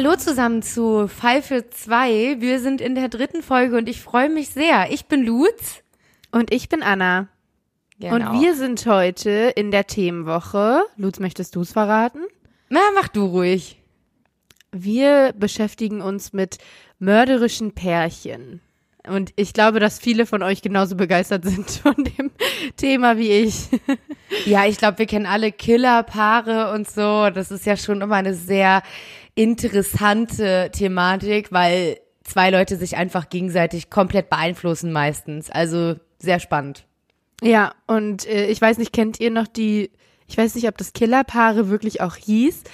Hallo zusammen zu Pfeife 2. Wir sind in der dritten Folge und ich freue mich sehr. Ich bin Lutz. Und ich bin Anna. Genau. Und wir sind heute in der Themenwoche. Lutz, möchtest du es verraten? Na, mach du ruhig. Wir beschäftigen uns mit mörderischen Pärchen. Und ich glaube, dass viele von euch genauso begeistert sind von dem Thema wie ich. Ja, ich glaube, wir kennen alle Killerpaare und so. Das ist ja schon immer eine sehr interessante Thematik, weil zwei Leute sich einfach gegenseitig komplett beeinflussen meistens. Also sehr spannend. Ja, und äh, ich weiß nicht, kennt ihr noch die, ich weiß nicht, ob das Killerpaare wirklich auch hieß,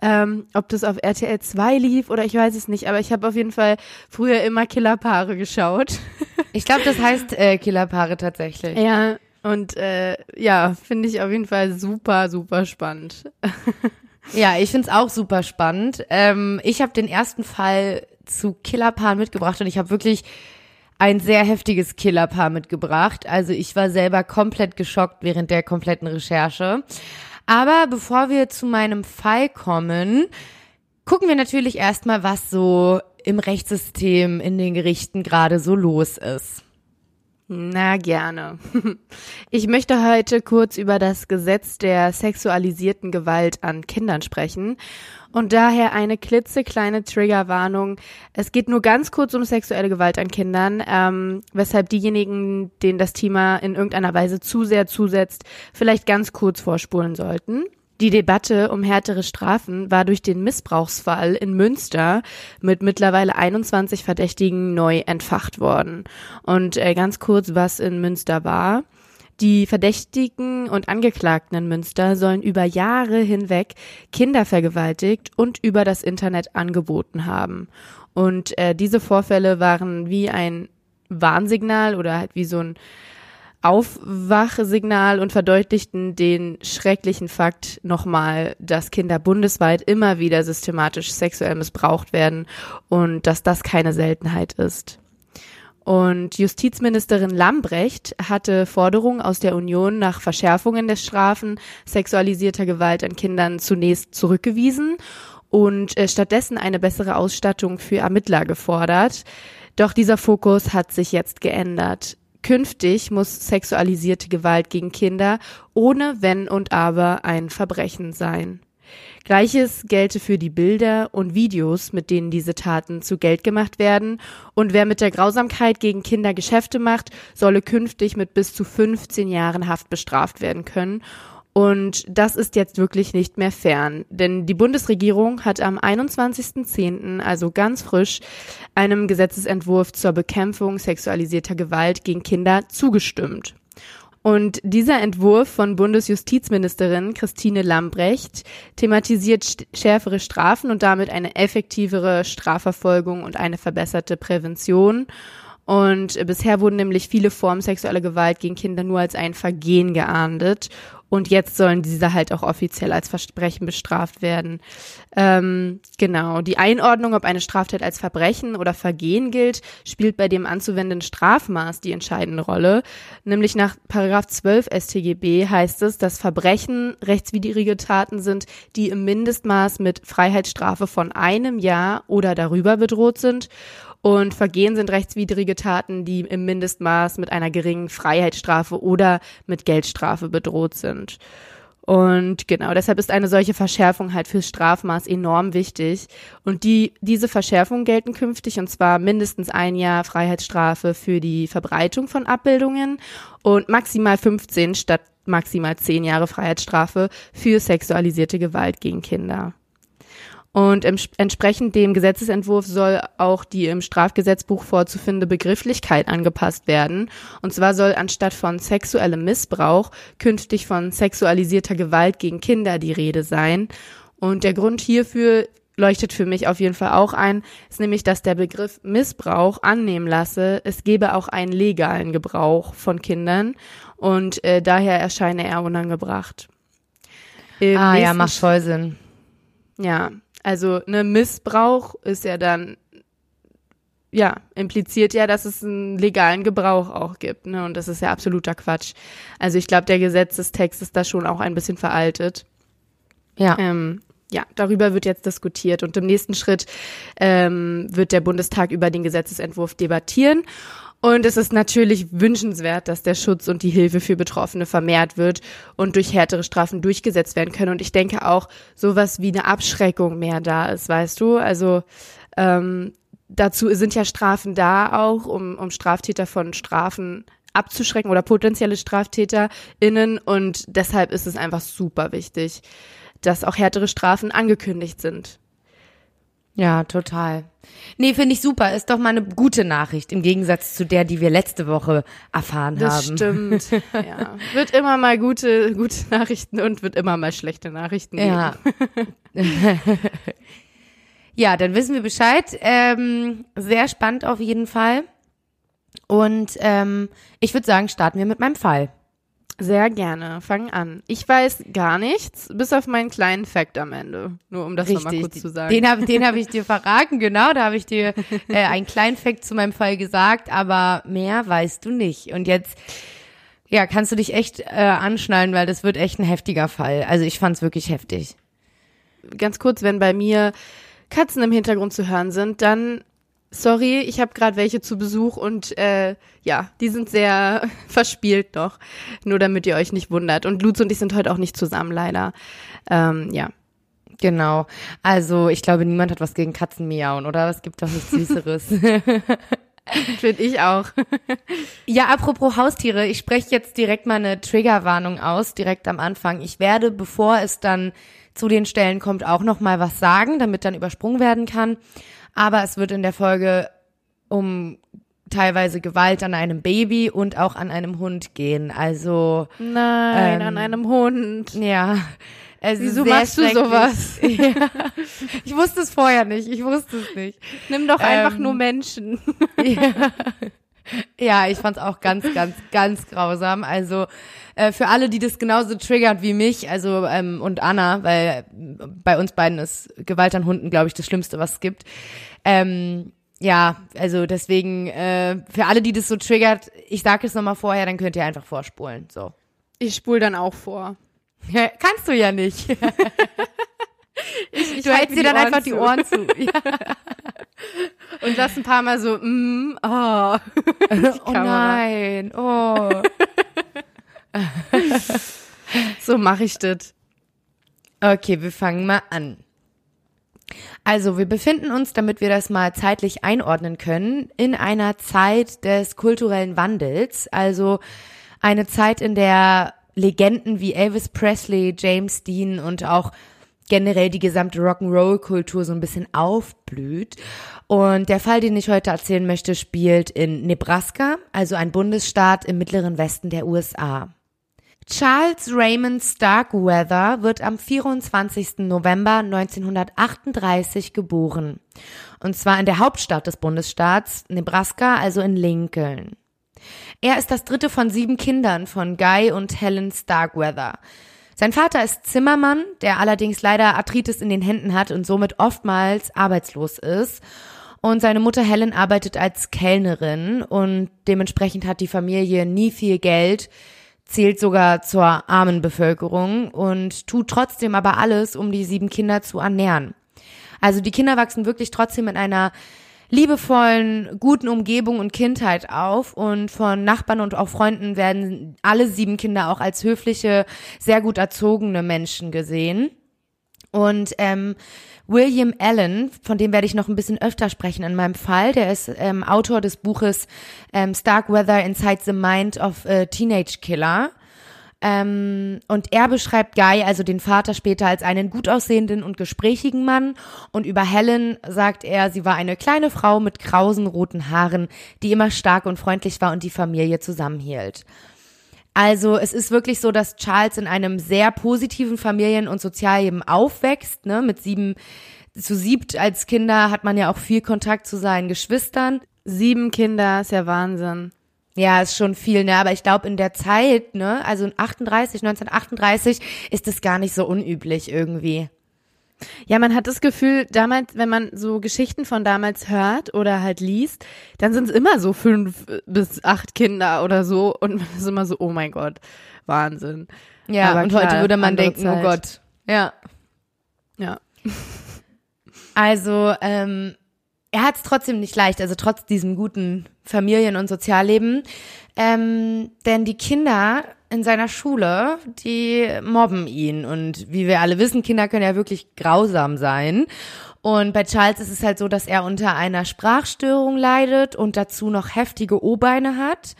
ähm, ob das auf RTL 2 lief oder ich weiß es nicht, aber ich habe auf jeden Fall früher immer Killerpaare geschaut. Ich glaube, das heißt äh, Killerpaare tatsächlich. Ja, und äh, ja, finde ich auf jeden Fall super, super spannend. ja, ich finde es auch super spannend. Ähm, ich habe den ersten Fall zu Killerpaaren mitgebracht und ich habe wirklich ein sehr heftiges Killerpaar mitgebracht. Also ich war selber komplett geschockt während der kompletten Recherche. Aber bevor wir zu meinem Fall kommen, gucken wir natürlich erstmal, was so im Rechtssystem in den Gerichten gerade so los ist. Na gerne. Ich möchte heute kurz über das Gesetz der sexualisierten Gewalt an Kindern sprechen und daher eine klitzekleine Triggerwarnung. Es geht nur ganz kurz um sexuelle Gewalt an Kindern, ähm, weshalb diejenigen, denen das Thema in irgendeiner Weise zu sehr zusetzt, vielleicht ganz kurz vorspulen sollten. Die Debatte um härtere Strafen war durch den Missbrauchsfall in Münster mit mittlerweile 21 Verdächtigen neu entfacht worden. Und äh, ganz kurz, was in Münster war. Die Verdächtigen und Angeklagten in Münster sollen über Jahre hinweg Kinder vergewaltigt und über das Internet angeboten haben. Und äh, diese Vorfälle waren wie ein Warnsignal oder halt wie so ein Aufwachsignal und verdeutlichten den schrecklichen Fakt nochmal, dass Kinder bundesweit immer wieder systematisch sexuell missbraucht werden und dass das keine Seltenheit ist. Und Justizministerin Lambrecht hatte Forderungen aus der Union nach Verschärfungen der Strafen sexualisierter Gewalt an Kindern zunächst zurückgewiesen und äh, stattdessen eine bessere Ausstattung für Ermittler gefordert. Doch dieser Fokus hat sich jetzt geändert. Künftig muss sexualisierte Gewalt gegen Kinder ohne Wenn und Aber ein Verbrechen sein. Gleiches gelte für die Bilder und Videos, mit denen diese Taten zu Geld gemacht werden. Und wer mit der Grausamkeit gegen Kinder Geschäfte macht, solle künftig mit bis zu 15 Jahren Haft bestraft werden können. Und das ist jetzt wirklich nicht mehr fern, denn die Bundesregierung hat am 21.10., also ganz frisch, einem Gesetzesentwurf zur Bekämpfung sexualisierter Gewalt gegen Kinder zugestimmt. Und dieser Entwurf von Bundesjustizministerin Christine Lambrecht thematisiert schärfere Strafen und damit eine effektivere Strafverfolgung und eine verbesserte Prävention. Und bisher wurden nämlich viele Formen sexueller Gewalt gegen Kinder nur als ein Vergehen geahndet. Und jetzt sollen diese halt auch offiziell als Versprechen bestraft werden. Ähm, genau. Die Einordnung, ob eine Straftat als Verbrechen oder Vergehen gilt, spielt bei dem anzuwendenden Strafmaß die entscheidende Rolle. Nämlich nach Paragraph 12 StGB heißt es, dass Verbrechen rechtswidrige Taten sind, die im Mindestmaß mit Freiheitsstrafe von einem Jahr oder darüber bedroht sind. Und Vergehen sind rechtswidrige Taten, die im Mindestmaß mit einer geringen Freiheitsstrafe oder mit Geldstrafe bedroht sind. Und genau, deshalb ist eine solche Verschärfung halt fürs Strafmaß enorm wichtig. Und die, diese Verschärfungen gelten künftig und zwar mindestens ein Jahr Freiheitsstrafe für die Verbreitung von Abbildungen und maximal 15 statt maximal 10 Jahre Freiheitsstrafe für sexualisierte Gewalt gegen Kinder. Und entsprechend dem Gesetzesentwurf soll auch die im Strafgesetzbuch vorzufindende Begrifflichkeit angepasst werden. Und zwar soll anstatt von sexuellem Missbrauch künftig von sexualisierter Gewalt gegen Kinder die Rede sein. Und der Grund hierfür leuchtet für mich auf jeden Fall auch ein, ist nämlich, dass der Begriff Missbrauch annehmen lasse, es gebe auch einen legalen Gebrauch von Kindern und äh, daher erscheine er unangebracht. Im ah ja, macht voll Sinn. Ja, also ne Missbrauch ist ja dann ja, impliziert ja, dass es einen legalen Gebrauch auch gibt, ne? Und das ist ja absoluter Quatsch. Also ich glaube, der Gesetzestext ist da schon auch ein bisschen veraltet. Ja. Ähm, ja, darüber wird jetzt diskutiert und im nächsten Schritt ähm, wird der Bundestag über den Gesetzesentwurf debattieren. Und es ist natürlich wünschenswert, dass der Schutz und die Hilfe für Betroffene vermehrt wird und durch härtere Strafen durchgesetzt werden können. Und ich denke auch, sowas wie eine Abschreckung mehr da ist, weißt du? Also ähm, dazu sind ja Strafen da auch, um, um Straftäter von Strafen abzuschrecken oder potenzielle StraftäterInnen. Und deshalb ist es einfach super wichtig, dass auch härtere Strafen angekündigt sind. Ja, total. Nee, finde ich super. Ist doch mal eine gute Nachricht im Gegensatz zu der, die wir letzte Woche erfahren das haben. Das stimmt. ja. Wird immer mal gute, gute Nachrichten und wird immer mal schlechte Nachrichten geben. Ja. ja, dann wissen wir Bescheid. Ähm, sehr spannend auf jeden Fall. Und ähm, ich würde sagen, starten wir mit meinem Fall. Sehr gerne. Fang an. Ich weiß gar nichts, bis auf meinen kleinen Fact am Ende. Nur um das nochmal kurz zu sagen. Den habe den hab ich dir verraten, genau. Da habe ich dir äh, einen kleinen Fact zu meinem Fall gesagt, aber mehr weißt du nicht. Und jetzt, ja, kannst du dich echt äh, anschnallen, weil das wird echt ein heftiger Fall. Also ich fand es wirklich heftig. Ganz kurz, wenn bei mir Katzen im Hintergrund zu hören sind, dann sorry, ich habe gerade welche zu Besuch und äh, ja, die sind sehr verspielt noch. Nur damit ihr euch nicht wundert. Und Lutz und ich sind heute auch nicht zusammen, leider. Ähm, ja. Genau. Also ich glaube, niemand hat was gegen Katzen miauen, oder? Es gibt doch nichts Süßeres. Finde ich auch. ja, apropos Haustiere, ich spreche jetzt direkt mal eine Triggerwarnung aus, direkt am Anfang. Ich werde, bevor es dann zu den Stellen kommt, auch noch mal was sagen, damit dann übersprungen werden kann. Aber es wird in der Folge um teilweise Gewalt an einem Baby und auch an einem Hund gehen. Also nein, ähm, an einem Hund. Ja. Es Wieso machst du sowas? ja. Ich wusste es vorher nicht. Ich wusste es nicht. Nimm doch einfach ähm, nur Menschen. ja. Ja, ich fand's auch ganz, ganz, ganz grausam. Also äh, für alle, die das genauso triggert wie mich, also ähm, und Anna, weil bei uns beiden ist Gewalt an Hunden, glaube ich, das Schlimmste, was es gibt. Ähm, ja, also deswegen, äh, für alle, die das so triggert, ich sage es nochmal vorher, dann könnt ihr einfach vorspulen. So. Ich spule dann auch vor. Kannst du ja nicht. ich, ich du hältst dir dann Ohren einfach zu. die Ohren zu. Ja. Und lass ein paar Mal so, mm, oh. oh nein, oh. so mache ich das. Okay, wir fangen mal an. Also, wir befinden uns, damit wir das mal zeitlich einordnen können, in einer Zeit des kulturellen Wandels. Also eine Zeit, in der Legenden wie Elvis Presley, James Dean und auch generell die gesamte Rock'n'Roll-Kultur so ein bisschen aufblüht. Und der Fall, den ich heute erzählen möchte, spielt in Nebraska, also ein Bundesstaat im mittleren Westen der USA. Charles Raymond Starkweather wird am 24. November 1938 geboren. Und zwar in der Hauptstadt des Bundesstaats, Nebraska, also in Lincoln. Er ist das dritte von sieben Kindern von Guy und Helen Starkweather. Sein Vater ist Zimmermann, der allerdings leider Arthritis in den Händen hat und somit oftmals arbeitslos ist. Und seine Mutter Helen arbeitet als Kellnerin und dementsprechend hat die Familie nie viel Geld, zählt sogar zur armen Bevölkerung und tut trotzdem aber alles, um die sieben Kinder zu ernähren. Also die Kinder wachsen wirklich trotzdem in einer liebevollen, guten Umgebung und Kindheit auf und von Nachbarn und auch Freunden werden alle sieben Kinder auch als höfliche, sehr gut erzogene Menschen gesehen. Und ähm, William Allen, von dem werde ich noch ein bisschen öfter sprechen in meinem Fall. Der ist ähm, Autor des Buches ähm, Starkweather Inside the Mind of a Teenage Killer. Ähm, und er beschreibt Guy, also den Vater, später als einen gut aussehenden und gesprächigen Mann. Und über Helen sagt er, sie war eine kleine Frau mit krausen roten Haaren, die immer stark und freundlich war und die Familie zusammenhielt. Also es ist wirklich so, dass Charles in einem sehr positiven Familien- und Sozialleben aufwächst. Ne? Mit sieben, zu siebt als Kinder hat man ja auch viel Kontakt zu seinen Geschwistern. Sieben Kinder ist ja Wahnsinn. Ja, ist schon viel, ne? Aber ich glaube, in der Zeit, ne, also 38, 1938, ist es gar nicht so unüblich irgendwie. Ja, man hat das Gefühl, damals, wenn man so Geschichten von damals hört oder halt liest, dann sind es immer so fünf bis acht Kinder oder so und man ist immer so, oh mein Gott, Wahnsinn. Ja, Aber und klar, heute würde man denken, oh Zeit. oh Gott. Ja. Ja. Also, ähm, er hat es trotzdem nicht leicht, also trotz diesem guten Familien- und Sozialleben. Ähm, denn die Kinder in seiner Schule, die mobben ihn. Und wie wir alle wissen, Kinder können ja wirklich grausam sein. Und bei Charles ist es halt so, dass er unter einer Sprachstörung leidet und dazu noch heftige O-Beine hat.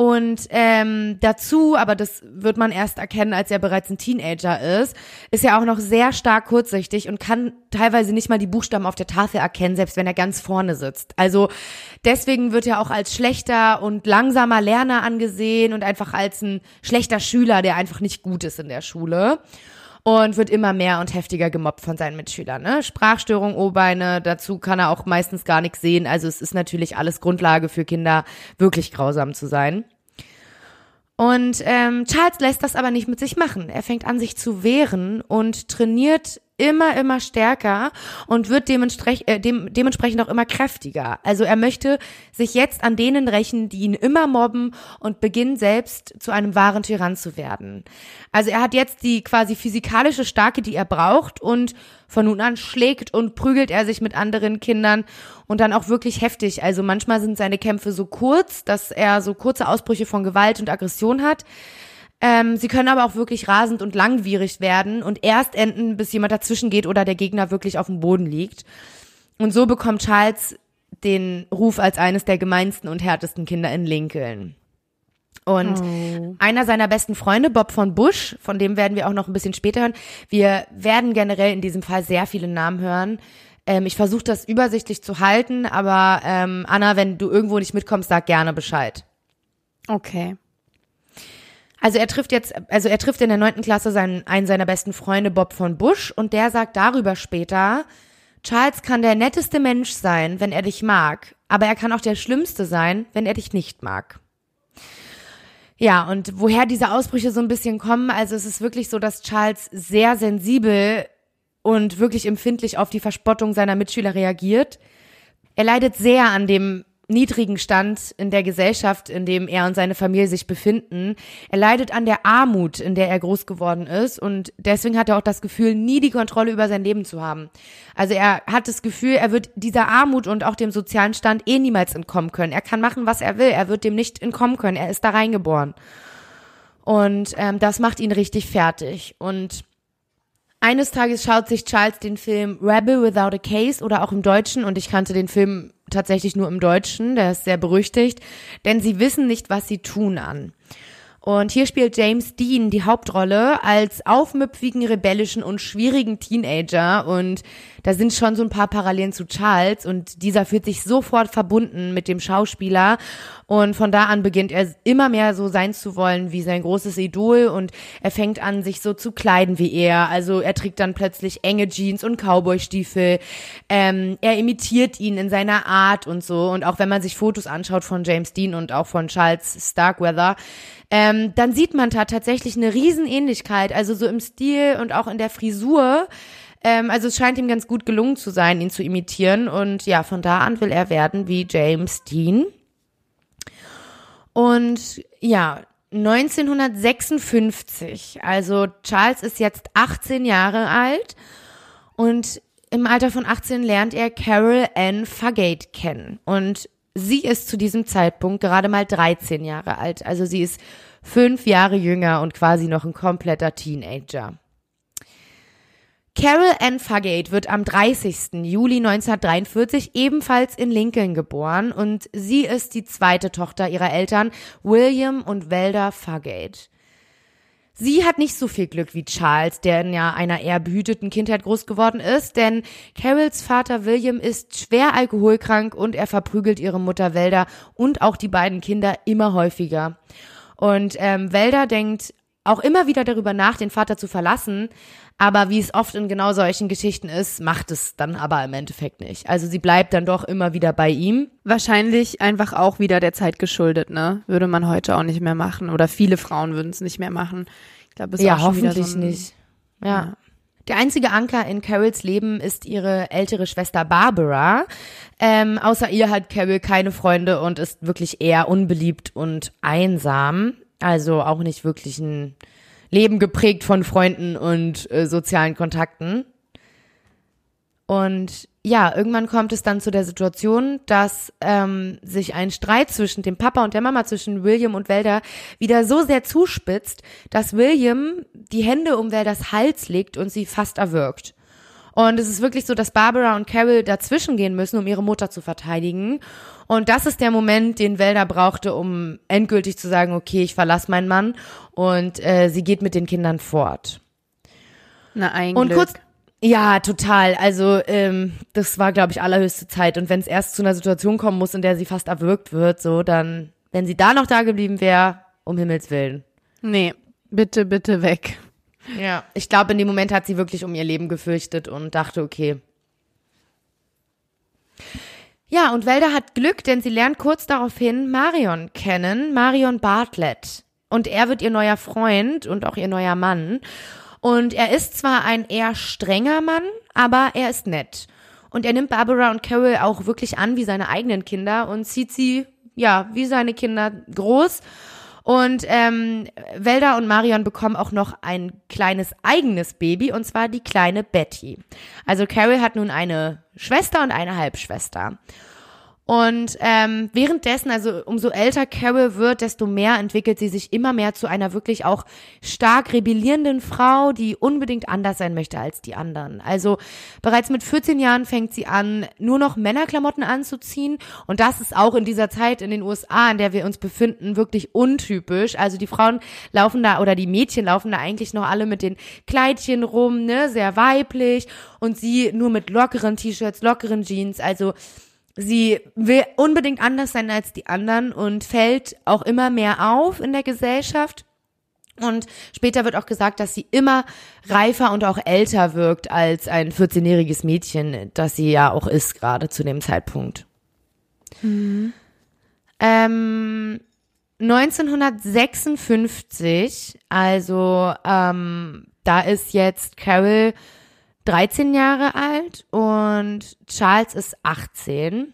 Und ähm, dazu, aber das wird man erst erkennen, als er bereits ein Teenager ist, ist er auch noch sehr stark kurzsichtig und kann teilweise nicht mal die Buchstaben auf der Tafel erkennen, selbst wenn er ganz vorne sitzt. Also deswegen wird er auch als schlechter und langsamer Lerner angesehen und einfach als ein schlechter Schüler, der einfach nicht gut ist in der Schule und wird immer mehr und heftiger gemobbt von seinen Mitschülern. Ne? Sprachstörung, O-Beine, dazu kann er auch meistens gar nichts sehen. Also es ist natürlich alles Grundlage für Kinder, wirklich grausam zu sein. Und ähm, Charles lässt das aber nicht mit sich machen. Er fängt an, sich zu wehren und trainiert immer, immer stärker und wird dementsprechend, äh, dem, dementsprechend auch immer kräftiger. Also er möchte sich jetzt an denen rächen, die ihn immer mobben und beginnt selbst zu einem wahren Tyrann zu werden. Also er hat jetzt die quasi physikalische Stärke, die er braucht und von nun an schlägt und prügelt er sich mit anderen Kindern und dann auch wirklich heftig. Also manchmal sind seine Kämpfe so kurz, dass er so kurze Ausbrüche von Gewalt und Aggression hat. Ähm, sie können aber auch wirklich rasend und langwierig werden und erst enden, bis jemand dazwischen geht oder der Gegner wirklich auf dem Boden liegt. Und so bekommt Charles den Ruf als eines der gemeinsten und härtesten Kinder in Lincoln. Und oh. einer seiner besten Freunde, Bob von Bush, von dem werden wir auch noch ein bisschen später hören. Wir werden generell in diesem Fall sehr viele Namen hören. Ähm, ich versuche das übersichtlich zu halten, aber ähm, Anna, wenn du irgendwo nicht mitkommst, sag gerne Bescheid. Okay. Also er trifft jetzt, also er trifft in der neunten Klasse seinen, einen seiner besten Freunde, Bob von Bush, und der sagt darüber später, Charles kann der netteste Mensch sein, wenn er dich mag, aber er kann auch der schlimmste sein, wenn er dich nicht mag. Ja, und woher diese Ausbrüche so ein bisschen kommen, also es ist wirklich so, dass Charles sehr sensibel und wirklich empfindlich auf die Verspottung seiner Mitschüler reagiert. Er leidet sehr an dem niedrigen Stand in der Gesellschaft, in dem er und seine Familie sich befinden. Er leidet an der Armut, in der er groß geworden ist und deswegen hat er auch das Gefühl, nie die Kontrolle über sein Leben zu haben. Also er hat das Gefühl, er wird dieser Armut und auch dem sozialen Stand eh niemals entkommen können. Er kann machen, was er will, er wird dem nicht entkommen können. Er ist da reingeboren. Und ähm, das macht ihn richtig fertig. Und eines Tages schaut sich Charles den Film Rebel Without a Case oder auch im Deutschen und ich kannte den Film tatsächlich nur im Deutschen, der ist sehr berüchtigt, denn sie wissen nicht, was sie tun an. Und hier spielt James Dean die Hauptrolle als aufmüpfigen, rebellischen und schwierigen Teenager. Und da sind schon so ein paar Parallelen zu Charles. Und dieser fühlt sich sofort verbunden mit dem Schauspieler. Und von da an beginnt er immer mehr so sein zu wollen wie sein großes Idol. Und er fängt an, sich so zu kleiden wie er. Also er trägt dann plötzlich enge Jeans und Cowboystiefel. Ähm, er imitiert ihn in seiner Art und so. Und auch wenn man sich Fotos anschaut von James Dean und auch von Charles Starkweather, ähm, dann sieht man da tatsächlich eine Riesenähnlichkeit, also so im Stil und auch in der Frisur. Ähm, also es scheint ihm ganz gut gelungen zu sein, ihn zu imitieren. Und ja, von da an will er werden wie James Dean. Und ja, 1956, also Charles ist jetzt 18 Jahre alt und im Alter von 18 lernt er Carol Ann Fugate kennen. Und sie ist zu diesem Zeitpunkt gerade mal 13 Jahre alt. Also sie ist fünf Jahre jünger und quasi noch ein kompletter Teenager. Carol Ann Fugate wird am 30. Juli 1943 ebenfalls in Lincoln geboren und sie ist die zweite Tochter ihrer Eltern William und Velda Fugate. Sie hat nicht so viel Glück wie Charles, der in ja einer eher behüteten Kindheit groß geworden ist, denn Carols Vater William ist schwer alkoholkrank und er verprügelt ihre Mutter Welda und auch die beiden Kinder immer häufiger. Und ähm, Welda denkt auch immer wieder darüber nach, den Vater zu verlassen, aber wie es oft in genau solchen Geschichten ist, macht es dann aber im Endeffekt nicht. Also sie bleibt dann doch immer wieder bei ihm. Wahrscheinlich einfach auch wieder der Zeit geschuldet, ne? Würde man heute auch nicht mehr machen oder viele Frauen würden es nicht mehr machen. Ich glaube, es ist ja, auch schon hoffentlich wieder so ein, nicht. Ja. ja. Der einzige Anker in Carols Leben ist ihre ältere Schwester Barbara. Ähm, außer ihr hat Carol keine Freunde und ist wirklich eher unbeliebt und einsam. Also auch nicht wirklich ein Leben geprägt von Freunden und äh, sozialen Kontakten. Und ja, irgendwann kommt es dann zu der Situation, dass ähm, sich ein Streit zwischen dem Papa und der Mama, zwischen William und Welder, wieder so sehr zuspitzt, dass William die Hände um Welders Hals legt und sie fast erwürgt. Und es ist wirklich so, dass Barbara und Carol dazwischen gehen müssen, um ihre Mutter zu verteidigen. Und das ist der Moment, den Welder brauchte, um endgültig zu sagen, okay, ich verlasse meinen Mann. Und äh, sie geht mit den Kindern fort. Na, ein Und Glück. kurz, ja, total. Also ähm, das war, glaube ich, allerhöchste Zeit. Und wenn es erst zu einer Situation kommen muss, in der sie fast erwürgt wird, so dann, wenn sie da noch da geblieben wäre, um Himmels willen. Nee, bitte, bitte weg. Ja, ich glaube, in dem Moment hat sie wirklich um ihr Leben gefürchtet und dachte, okay. Ja, und Welda hat Glück, denn sie lernt kurz daraufhin Marion kennen, Marion Bartlett. Und er wird ihr neuer Freund und auch ihr neuer Mann. Und er ist zwar ein eher strenger Mann, aber er ist nett. Und er nimmt Barbara und Carol auch wirklich an wie seine eigenen Kinder und zieht sie, ja, wie seine Kinder groß. Und ähm, Welda und Marion bekommen auch noch ein kleines eigenes Baby, und zwar die kleine Betty. Also Carol hat nun eine Schwester und eine Halbschwester. Und ähm, währenddessen, also umso älter Carol wird, desto mehr entwickelt sie sich immer mehr zu einer wirklich auch stark rebellierenden Frau, die unbedingt anders sein möchte als die anderen. Also bereits mit 14 Jahren fängt sie an, nur noch Männerklamotten anzuziehen. Und das ist auch in dieser Zeit in den USA, in der wir uns befinden, wirklich untypisch. Also die Frauen laufen da oder die Mädchen laufen da eigentlich noch alle mit den Kleidchen rum, ne, sehr weiblich. Und sie nur mit lockeren T-Shirts, lockeren Jeans. Also Sie will unbedingt anders sein als die anderen und fällt auch immer mehr auf in der Gesellschaft. Und später wird auch gesagt, dass sie immer reifer und auch älter wirkt als ein 14-jähriges Mädchen, das sie ja auch ist, gerade zu dem Zeitpunkt. Ähm, 1956, also ähm, da ist jetzt Carol 13 Jahre alt und Charles ist 18.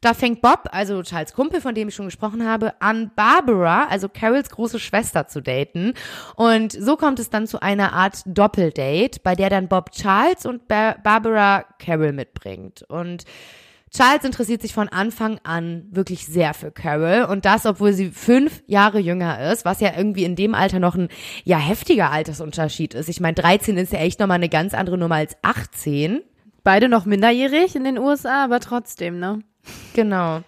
Da fängt Bob, also Charles Kumpel, von dem ich schon gesprochen habe, an Barbara, also Carols große Schwester zu daten. Und so kommt es dann zu einer Art Doppeldate, bei der dann Bob Charles und ba Barbara Carol mitbringt. Und Charles interessiert sich von Anfang an wirklich sehr für Carol und das, obwohl sie fünf Jahre jünger ist, was ja irgendwie in dem Alter noch ein ja heftiger Altersunterschied ist. Ich meine, 13 ist ja echt nochmal eine ganz andere Nummer als 18. Beide noch minderjährig in den USA, aber trotzdem, ne? Genau.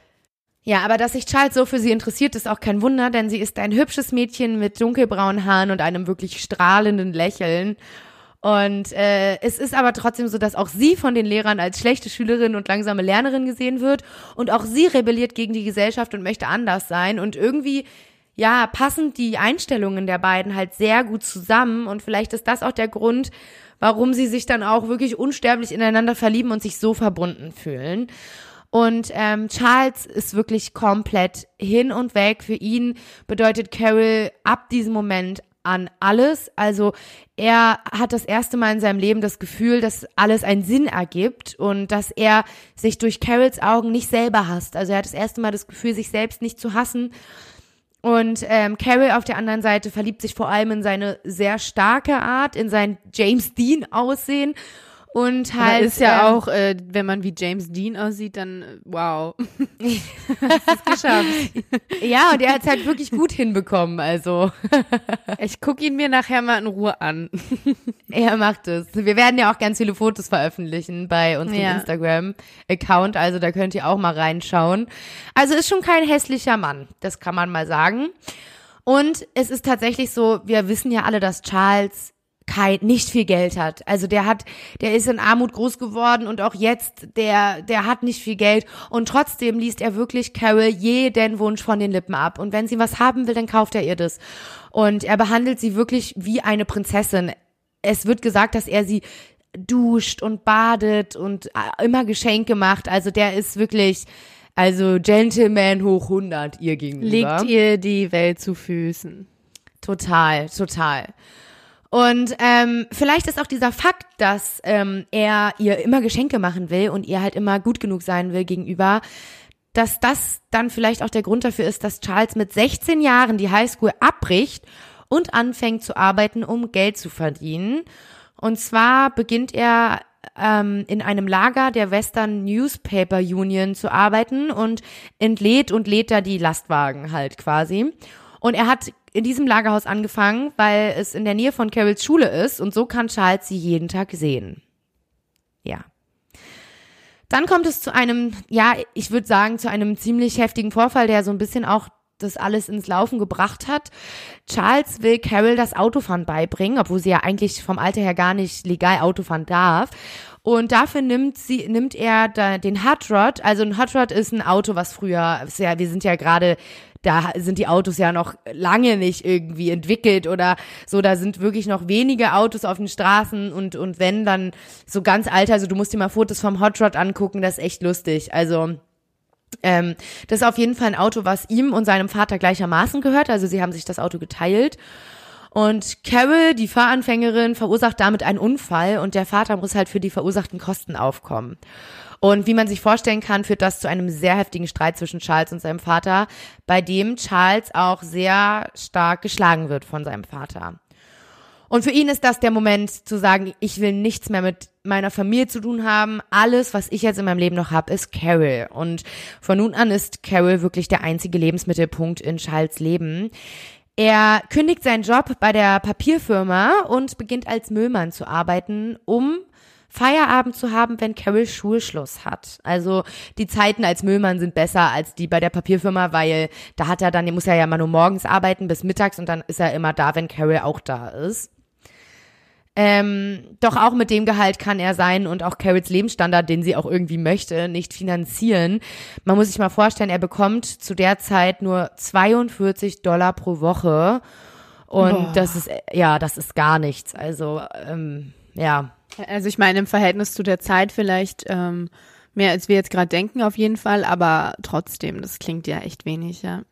Ja, aber dass sich Charles so für sie interessiert, ist auch kein Wunder, denn sie ist ein hübsches Mädchen mit dunkelbraunen Haaren und einem wirklich strahlenden Lächeln. Und äh, es ist aber trotzdem so, dass auch sie von den Lehrern als schlechte Schülerin und langsame Lernerin gesehen wird. Und auch sie rebelliert gegen die Gesellschaft und möchte anders sein. Und irgendwie, ja, passen die Einstellungen der beiden halt sehr gut zusammen. Und vielleicht ist das auch der Grund, warum sie sich dann auch wirklich unsterblich ineinander verlieben und sich so verbunden fühlen. Und ähm, Charles ist wirklich komplett hin und weg. Für ihn bedeutet Carol ab diesem Moment an alles. Also er hat das erste Mal in seinem Leben das Gefühl, dass alles einen Sinn ergibt und dass er sich durch Carols Augen nicht selber hasst. Also er hat das erste Mal das Gefühl, sich selbst nicht zu hassen. Und ähm, Carol auf der anderen Seite verliebt sich vor allem in seine sehr starke Art, in sein James Dean Aussehen und Aber halt ist ja ähm, auch, äh, wenn man wie James Dean aussieht, dann äh, wow. Hast geschafft. ja und er hat es halt wirklich gut hinbekommen also Ich guck ihn mir nachher mal in Ruhe an. er macht es wir werden ja auch ganz viele Fotos veröffentlichen bei unserem Ja. Instagram Account also da könnt ihr auch mal reinschauen also ist schon kein hässlicher Mann das kann man mal sagen und es ist tatsächlich so wir wissen ja alle dass Charles kein, nicht viel Geld hat. Also der hat, der ist in Armut groß geworden und auch jetzt, der, der hat nicht viel Geld und trotzdem liest er wirklich Carol jeden Wunsch von den Lippen ab. Und wenn sie was haben will, dann kauft er ihr das. Und er behandelt sie wirklich wie eine Prinzessin. Es wird gesagt, dass er sie duscht und badet und äh, immer Geschenke macht. Also der ist wirklich, also Gentleman hoch 100 ihr gegenüber. Legt ihr die Welt zu Füßen. Total, total. Und ähm, vielleicht ist auch dieser Fakt, dass ähm, er ihr immer Geschenke machen will und ihr halt immer gut genug sein will gegenüber, dass das dann vielleicht auch der Grund dafür ist, dass Charles mit 16 Jahren die Highschool abbricht und anfängt zu arbeiten, um Geld zu verdienen. Und zwar beginnt er ähm, in einem Lager der Western Newspaper Union zu arbeiten und entlädt und lädt da die Lastwagen halt quasi. Und er hat in diesem Lagerhaus angefangen, weil es in der Nähe von Carols Schule ist und so kann Charles sie jeden Tag sehen. Ja. Dann kommt es zu einem, ja, ich würde sagen, zu einem ziemlich heftigen Vorfall, der so ein bisschen auch das alles ins Laufen gebracht hat. Charles will Carol das Autofahren beibringen, obwohl sie ja eigentlich vom Alter her gar nicht legal Autofahren darf. Und dafür nimmt sie, nimmt er da den Hot Rod. Also ein Hot Rod ist ein Auto, was früher, ja, wir sind ja gerade da sind die Autos ja noch lange nicht irgendwie entwickelt oder so, da sind wirklich noch wenige Autos auf den Straßen und, und wenn, dann so ganz alte, also du musst dir mal Fotos vom Hot Rod angucken, das ist echt lustig, also ähm, das ist auf jeden Fall ein Auto, was ihm und seinem Vater gleichermaßen gehört, also sie haben sich das Auto geteilt. Und Carol, die Fahranfängerin, verursacht damit einen Unfall und der Vater muss halt für die verursachten Kosten aufkommen. Und wie man sich vorstellen kann, führt das zu einem sehr heftigen Streit zwischen Charles und seinem Vater, bei dem Charles auch sehr stark geschlagen wird von seinem Vater. Und für ihn ist das der Moment zu sagen, ich will nichts mehr mit meiner Familie zu tun haben. Alles, was ich jetzt in meinem Leben noch habe, ist Carol. Und von nun an ist Carol wirklich der einzige Lebensmittelpunkt in Charles Leben. Er kündigt seinen Job bei der Papierfirma und beginnt als Müllmann zu arbeiten, um Feierabend zu haben, wenn Carol Schulschluss hat. Also die Zeiten als Müllmann sind besser als die bei der Papierfirma, weil da hat er dann, muss ja immer nur morgens arbeiten bis mittags und dann ist er immer da, wenn Carol auch da ist. Ähm, doch auch mit dem Gehalt kann er sein und auch Carols Lebensstandard, den sie auch irgendwie möchte, nicht finanzieren. Man muss sich mal vorstellen, er bekommt zu der Zeit nur 42 Dollar pro Woche. Und Boah. das ist, ja, das ist gar nichts. Also, ähm, ja. Also ich meine, im Verhältnis zu der Zeit vielleicht ähm, mehr, als wir jetzt gerade denken, auf jeden Fall, aber trotzdem, das klingt ja echt wenig, ja.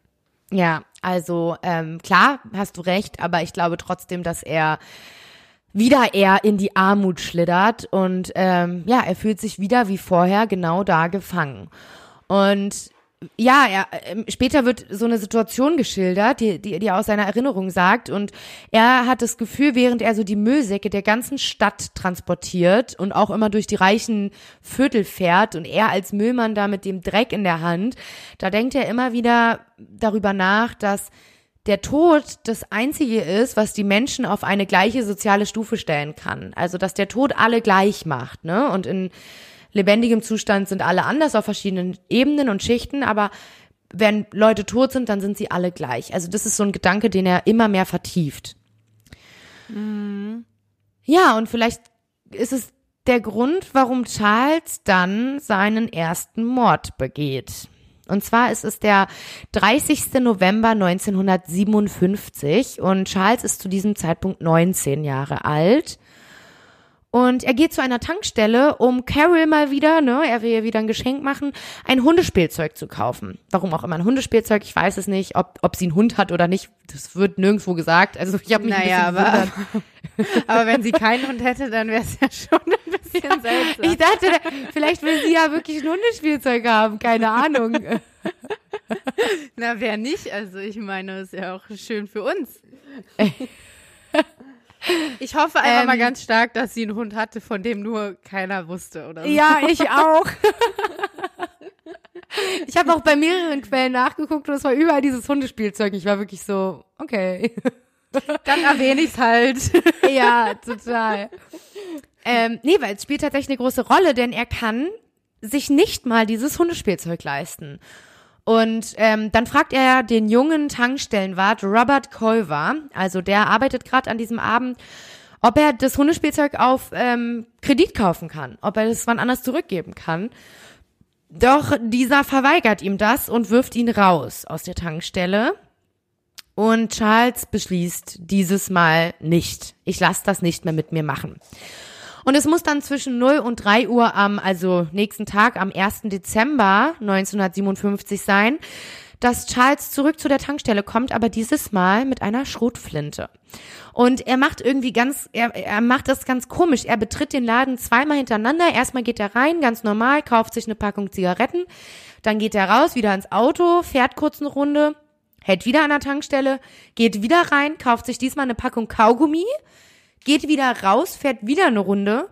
Ja, also ähm, klar, hast du recht, aber ich glaube trotzdem, dass er wieder eher in die Armut schlittert und ähm, ja, er fühlt sich wieder wie vorher genau da gefangen. Und ja, er, ähm, später wird so eine Situation geschildert, die, die, die er aus seiner Erinnerung sagt. Und er hat das Gefühl, während er so die Müllsäcke der ganzen Stadt transportiert und auch immer durch die reichen Viertel fährt und er als Müllmann da mit dem Dreck in der Hand, da denkt er immer wieder darüber nach, dass der Tod das Einzige ist, was die Menschen auf eine gleiche soziale Stufe stellen kann. Also, dass der Tod alle gleich macht, ne? Und in lebendigem Zustand sind alle anders auf verschiedenen Ebenen und Schichten, aber wenn Leute tot sind, dann sind sie alle gleich. Also das ist so ein Gedanke, den er immer mehr vertieft. Mhm. Ja, und vielleicht ist es der Grund, warum Charles dann seinen ersten Mord begeht. Und zwar ist es der 30. November 1957 und Charles ist zu diesem Zeitpunkt 19 Jahre alt. Und er geht zu einer Tankstelle, um Carol mal wieder, ne, er will ihr wieder ein Geschenk machen, ein Hundespielzeug zu kaufen. Warum auch immer ein Hundespielzeug, ich weiß es nicht, ob, ob sie einen Hund hat oder nicht, das wird nirgendwo gesagt. Also ich habe mich naja, ein bisschen aber, aber wenn sie keinen Hund hätte, dann wäre es ja schon ein bisschen ja, seltsam. Ich dachte, vielleicht will sie ja wirklich ein Hundespielzeug haben, keine Ahnung. Na, wer nicht? Also ich meine, ist ja auch schön für uns. Ich hoffe einfach ähm, mal ganz stark, dass sie einen Hund hatte, von dem nur keiner wusste, oder so. Ja, ich auch. ich habe auch bei mehreren Quellen nachgeguckt und es war überall dieses Hundespielzeug. Ich war wirklich so, okay. Dann erwähne ich es halt. ja, total. Ähm, nee, weil es spielt tatsächlich eine große Rolle, denn er kann sich nicht mal dieses Hundespielzeug leisten. Und ähm, dann fragt er den jungen Tankstellenwart Robert Culver, also der arbeitet gerade an diesem Abend, ob er das Hundespielzeug auf ähm, Kredit kaufen kann, ob er das wann anders zurückgeben kann. Doch dieser verweigert ihm das und wirft ihn raus aus der Tankstelle. Und Charles beschließt dieses Mal nicht. Ich lasse das nicht mehr mit mir machen. Und es muss dann zwischen 0 und 3 Uhr am, also nächsten Tag, am 1. Dezember 1957 sein, dass Charles zurück zu der Tankstelle kommt, aber dieses Mal mit einer Schrotflinte. Und er macht irgendwie ganz, er, er macht das ganz komisch. Er betritt den Laden zweimal hintereinander. Erstmal geht er rein, ganz normal, kauft sich eine Packung Zigaretten. Dann geht er raus, wieder ins Auto, fährt kurz eine Runde, hält wieder an der Tankstelle, geht wieder rein, kauft sich diesmal eine Packung Kaugummi, geht wieder raus, fährt wieder eine Runde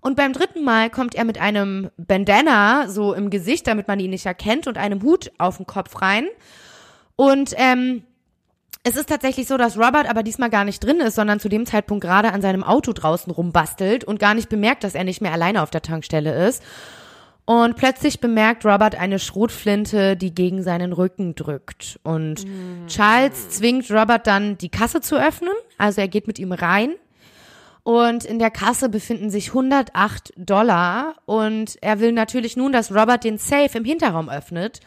Und beim dritten Mal kommt er mit einem Bandana so im Gesicht, damit man ihn nicht erkennt, und einem Hut auf den Kopf rein. Und ähm, es ist tatsächlich so, dass Robert aber diesmal gar nicht drin ist, sondern zu dem Zeitpunkt gerade an seinem Auto draußen rumbastelt und gar nicht bemerkt, dass er nicht mehr alleine auf der Tankstelle ist. Und plötzlich bemerkt Robert eine Schrotflinte, die gegen seinen Rücken drückt. Und Charles zwingt Robert dann, die Kasse zu öffnen. Also er geht mit ihm rein. Und in der Kasse befinden sich 108 Dollar. Und er will natürlich nun, dass Robert den Safe im Hinterraum öffnet.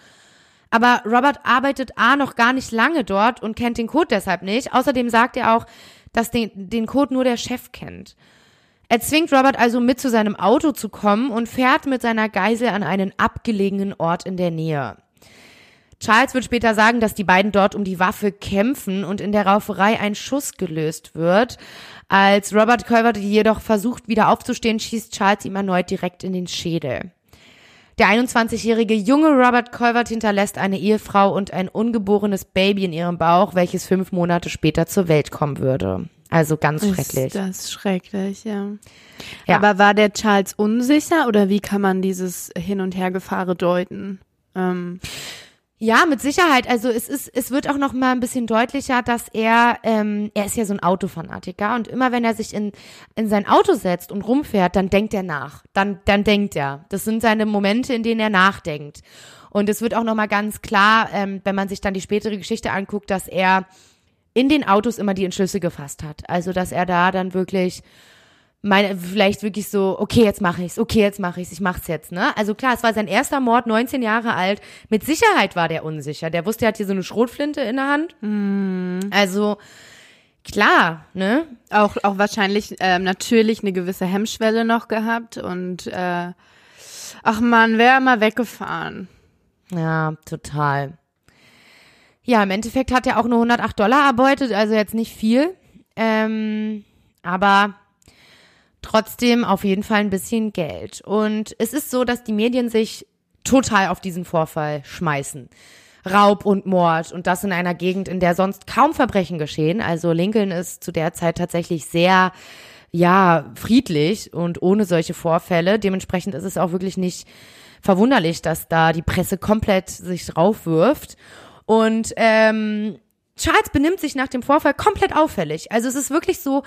Aber Robert arbeitet A noch gar nicht lange dort und kennt den Code deshalb nicht. Außerdem sagt er auch, dass den, den Code nur der Chef kennt. Er zwingt Robert also mit zu seinem Auto zu kommen und fährt mit seiner Geisel an einen abgelegenen Ort in der Nähe. Charles wird später sagen, dass die beiden dort um die Waffe kämpfen und in der Rauferei ein Schuss gelöst wird. Als Robert Culver jedoch versucht wieder aufzustehen, schießt Charles ihm erneut direkt in den Schädel. Der 21-jährige junge Robert Colvert hinterlässt eine Ehefrau und ein ungeborenes Baby in ihrem Bauch, welches fünf Monate später zur Welt kommen würde. Also ganz schrecklich. Ist das schrecklich, ja. Ja. Aber war der Charles unsicher oder wie kann man dieses Hin- und Hergefahre deuten? Ähm, Ja, mit Sicherheit. Also es ist, es wird auch noch mal ein bisschen deutlicher, dass er, ähm, er ist ja so ein Autofanatiker und immer wenn er sich in in sein Auto setzt und rumfährt, dann denkt er nach. Dann dann denkt er. Das sind seine Momente, in denen er nachdenkt. Und es wird auch noch mal ganz klar, ähm, wenn man sich dann die spätere Geschichte anguckt, dass er in den Autos immer die Entschlüsse gefasst hat. Also dass er da dann wirklich meine, vielleicht wirklich so, okay, jetzt mache ich's, okay, jetzt mache ich's, ich mach's jetzt, ne? Also klar, es war sein erster Mord, 19 Jahre alt. Mit Sicherheit war der unsicher. Der wusste, er hat hier so eine Schrotflinte in der Hand. Also klar, ne? auch, auch wahrscheinlich ähm, natürlich eine gewisse Hemmschwelle noch gehabt und äh, ach man, wäre mal weggefahren. Ja, total. Ja, im Endeffekt hat er auch nur 108 Dollar erbeutet, also jetzt nicht viel. Ähm, aber trotzdem auf jeden Fall ein bisschen Geld. Und es ist so, dass die Medien sich total auf diesen Vorfall schmeißen. Raub und Mord und das in einer Gegend, in der sonst kaum Verbrechen geschehen. Also Lincoln ist zu der Zeit tatsächlich sehr, ja, friedlich und ohne solche Vorfälle. Dementsprechend ist es auch wirklich nicht verwunderlich, dass da die Presse komplett sich draufwirft. Und ähm, Charles benimmt sich nach dem Vorfall komplett auffällig. Also es ist wirklich so,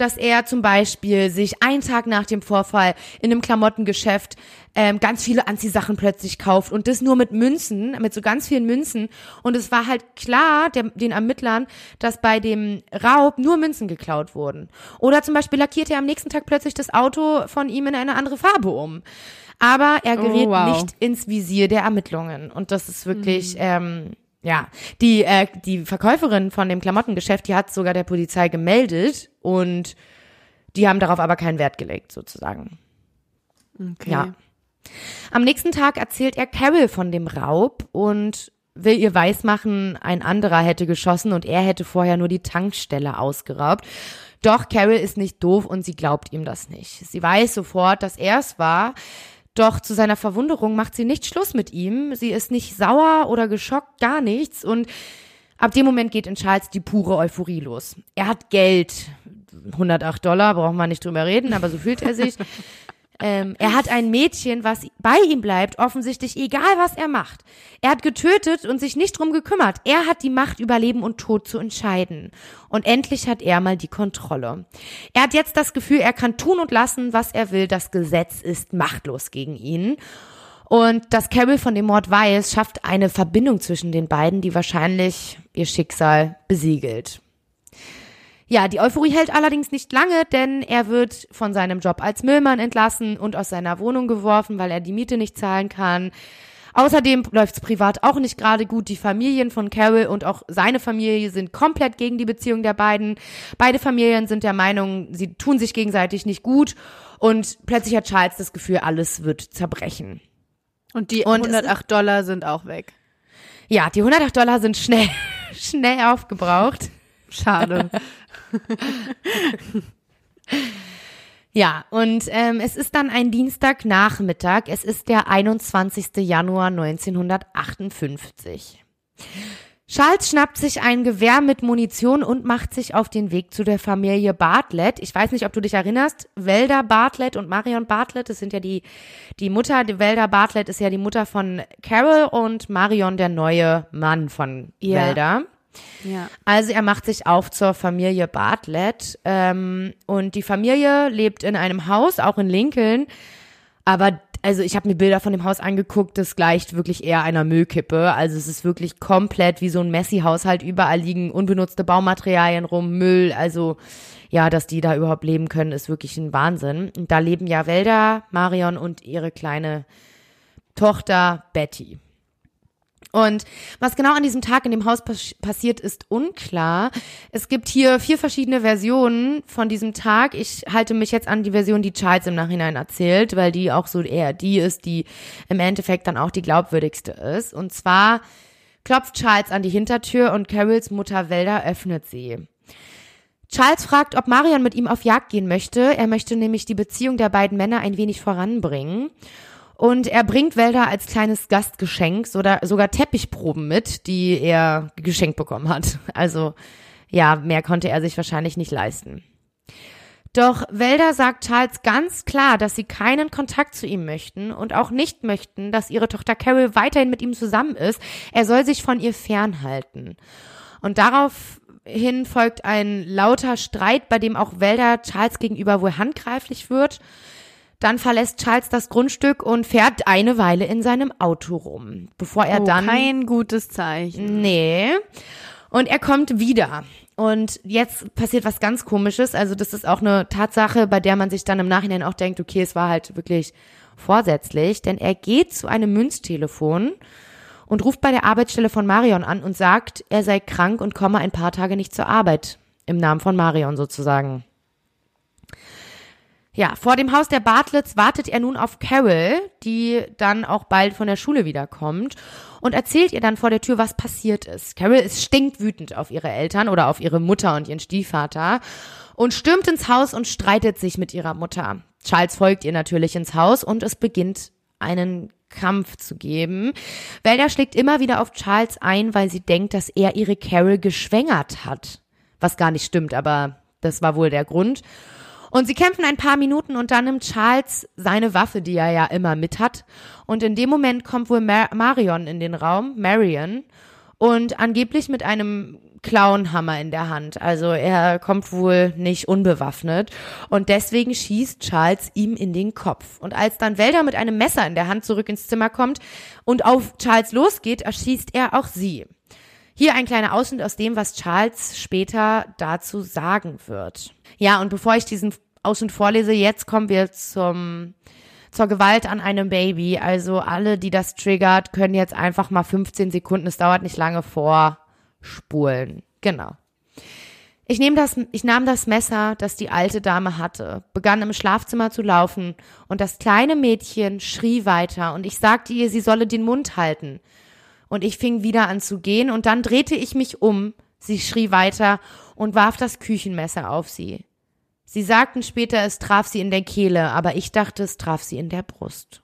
dass er zum Beispiel sich einen Tag nach dem Vorfall in einem Klamottengeschäft ähm, ganz viele Anziehsachen plötzlich kauft und das nur mit Münzen, mit so ganz vielen Münzen. Und es war halt klar der, den Ermittlern, dass bei dem Raub nur Münzen geklaut wurden. Oder zum Beispiel lackiert er am nächsten Tag plötzlich das Auto von ihm in eine andere Farbe um. Aber er gerät Oh, wow. nicht ins Visier der Ermittlungen. Und das ist wirklich, ähm, ja, die, äh, die Verkäuferin von dem Klamottengeschäft, die hat sogar der Polizei gemeldet und die haben darauf aber keinen Wert gelegt, sozusagen. Okay. Ja. Am nächsten Tag erzählt er Carol von dem Raub und will ihr weismachen, ein anderer hätte geschossen und er hätte vorher nur die Tankstelle ausgeraubt. Doch Carol ist nicht doof und sie glaubt ihm das nicht. Sie weiß sofort, dass er es war. Doch zu seiner Verwunderung macht sie nicht Schluss mit ihm. Sie ist nicht sauer oder geschockt, gar nichts. Und ab dem Moment geht in Charles die pure Euphorie los. Er hat Geld. 108 Dollar, braucht man nicht drüber reden, aber so fühlt er sich. Ähm, er hat ein Mädchen, was bei ihm bleibt, offensichtlich egal, was er macht. Er hat getötet und sich nicht drum gekümmert. Er hat die Macht über Leben und Tod zu entscheiden. Und endlich hat er mal die Kontrolle. Er hat jetzt das Gefühl, er kann tun und lassen, was er will. Das Gesetz ist machtlos gegen ihn. Und dass Carol von dem Mord weiß, schafft eine Verbindung zwischen den beiden, die wahrscheinlich ihr Schicksal besiegelt. Ja, die Euphorie hält allerdings nicht lange, denn er wird von seinem Job als Müllmann entlassen und aus seiner Wohnung geworfen, weil er die Miete nicht zahlen kann. Außerdem läuft's privat auch nicht gerade gut. Die Familien von Carol und auch seine Familie sind komplett gegen die Beziehung der beiden. Beide Familien sind der Meinung, sie tun sich gegenseitig nicht gut und plötzlich hat Charles das Gefühl, alles wird zerbrechen. Und die Und es 108 Dollar sind auch weg. Ja, die 108 Dollar sind schnell, schnell aufgebraucht. Schade. Ja, und ähm, es ist dann ein Dienstagnachmittag. Es ist der 21. Januar 1958. Charles schnappt sich ein Gewehr mit Munition und macht sich auf den Weg zu der Familie Bartlett. Ich weiß nicht, ob du dich erinnerst. Welda Bartlett und Marion Bartlett, das sind ja die, die Mutter, die Welda Bartlett ist ja die Mutter von Carol und Marion der neue Mann von Ja. Welda. Ja. Also er macht sich auf zur Familie Bartlett ähm, und die Familie lebt in einem Haus, auch in Lincoln. Aber also ich habe mir Bilder von dem Haus angeguckt, das gleicht wirklich eher einer Müllkippe. Also es ist wirklich komplett wie so ein Messi-Haushalt. Überall liegen unbenutzte Baumaterialien rum, Müll. Also ja, dass die da überhaupt leben können, ist wirklich ein Wahnsinn. Und da leben ja Welda, Marion und ihre kleine Tochter Betty. Und was genau an diesem Tag in dem Haus pas passiert, ist unklar. Es gibt hier vier verschiedene Versionen von diesem Tag. Ich halte mich jetzt an die Version, die Charles im Nachhinein erzählt, weil die auch so eher die ist, die im Endeffekt dann auch die glaubwürdigste ist. Und zwar klopft Charles an die Hintertür und Carols Mutter Welda öffnet sie. Charles fragt, ob Marion mit ihm auf Jagd gehen möchte. Er möchte nämlich die Beziehung der beiden Männer ein wenig voranbringen. Und er bringt Wälder als kleines Gastgeschenk sogar, sogar Teppichproben mit, die er geschenkt bekommen hat. Also ja, mehr konnte er sich wahrscheinlich nicht leisten. Doch Wälder sagt Charles ganz klar, dass sie keinen Kontakt zu ihm möchten und auch nicht möchten, dass ihre Tochter Carol weiterhin mit ihm zusammen ist. Er soll sich von ihr fernhalten. Und daraufhin folgt ein lauter Streit, bei dem auch Wälder Charles gegenüber wohl handgreiflich wird. Dann verlässt Charles das Grundstück und fährt eine Weile in seinem Auto rum, bevor er Oh, dann kein gutes Zeichen. Nee. Und er kommt wieder. Und jetzt passiert was ganz komisches. Also das ist auch eine Tatsache, bei der man sich dann im Nachhinein auch denkt, okay, es war halt wirklich vorsätzlich, denn er geht zu einem Münztelefon und ruft bei der Arbeitsstelle von Marion an und sagt, er sei krank und komme ein paar Tage nicht zur Arbeit. Im Namen von Marion sozusagen. Ja, vor dem Haus der Bartletts wartet er nun auf Carol, die dann auch bald von der Schule wiederkommt und erzählt ihr dann vor der Tür, was passiert ist. Carol ist stinkwütend auf ihre Eltern oder auf ihre Mutter und ihren Stiefvater und stürmt ins Haus und streitet sich mit ihrer Mutter. Charles folgt ihr natürlich ins Haus und es beginnt einen Kampf zu geben. Velda schlägt immer wieder auf Charles ein, weil sie denkt, dass er ihre Carol geschwängert hat. Was gar nicht stimmt, aber das war wohl der Grund. Und sie kämpfen ein paar Minuten und dann nimmt Charles seine Waffe, die er ja immer mit hat. Und in dem Moment kommt wohl Mar Marion in den Raum, Marion, und angeblich mit einem Clownhammer in der Hand. Also er kommt wohl nicht unbewaffnet. Und deswegen schießt Charles ihm in den Kopf. Und als dann Welder mit einem Messer in der Hand zurück ins Zimmer kommt und auf Charles losgeht, erschießt er auch sie. Hier ein kleiner Ausschnitt aus dem, was Charles später dazu sagen wird. Ja, und bevor ich diesen Ausschnitt vorlese, jetzt kommen wir zum, zur Gewalt an einem Baby. Also alle, die das triggert, können jetzt einfach mal 15 Sekunden, es dauert nicht lange, vorspulen. Genau. Ich, nehm das, ich nahm das Messer, das die alte Dame hatte, begann im Schlafzimmer zu laufen und das kleine Mädchen schrie weiter und ich sagte ihr, sie solle den Mund halten. Und ich fing wieder an zu gehen und dann drehte ich mich um, sie schrie weiter und warf das Küchenmesser auf sie. Sie sagten später, es traf sie in der Kehle, aber ich dachte, es traf sie in der Brust.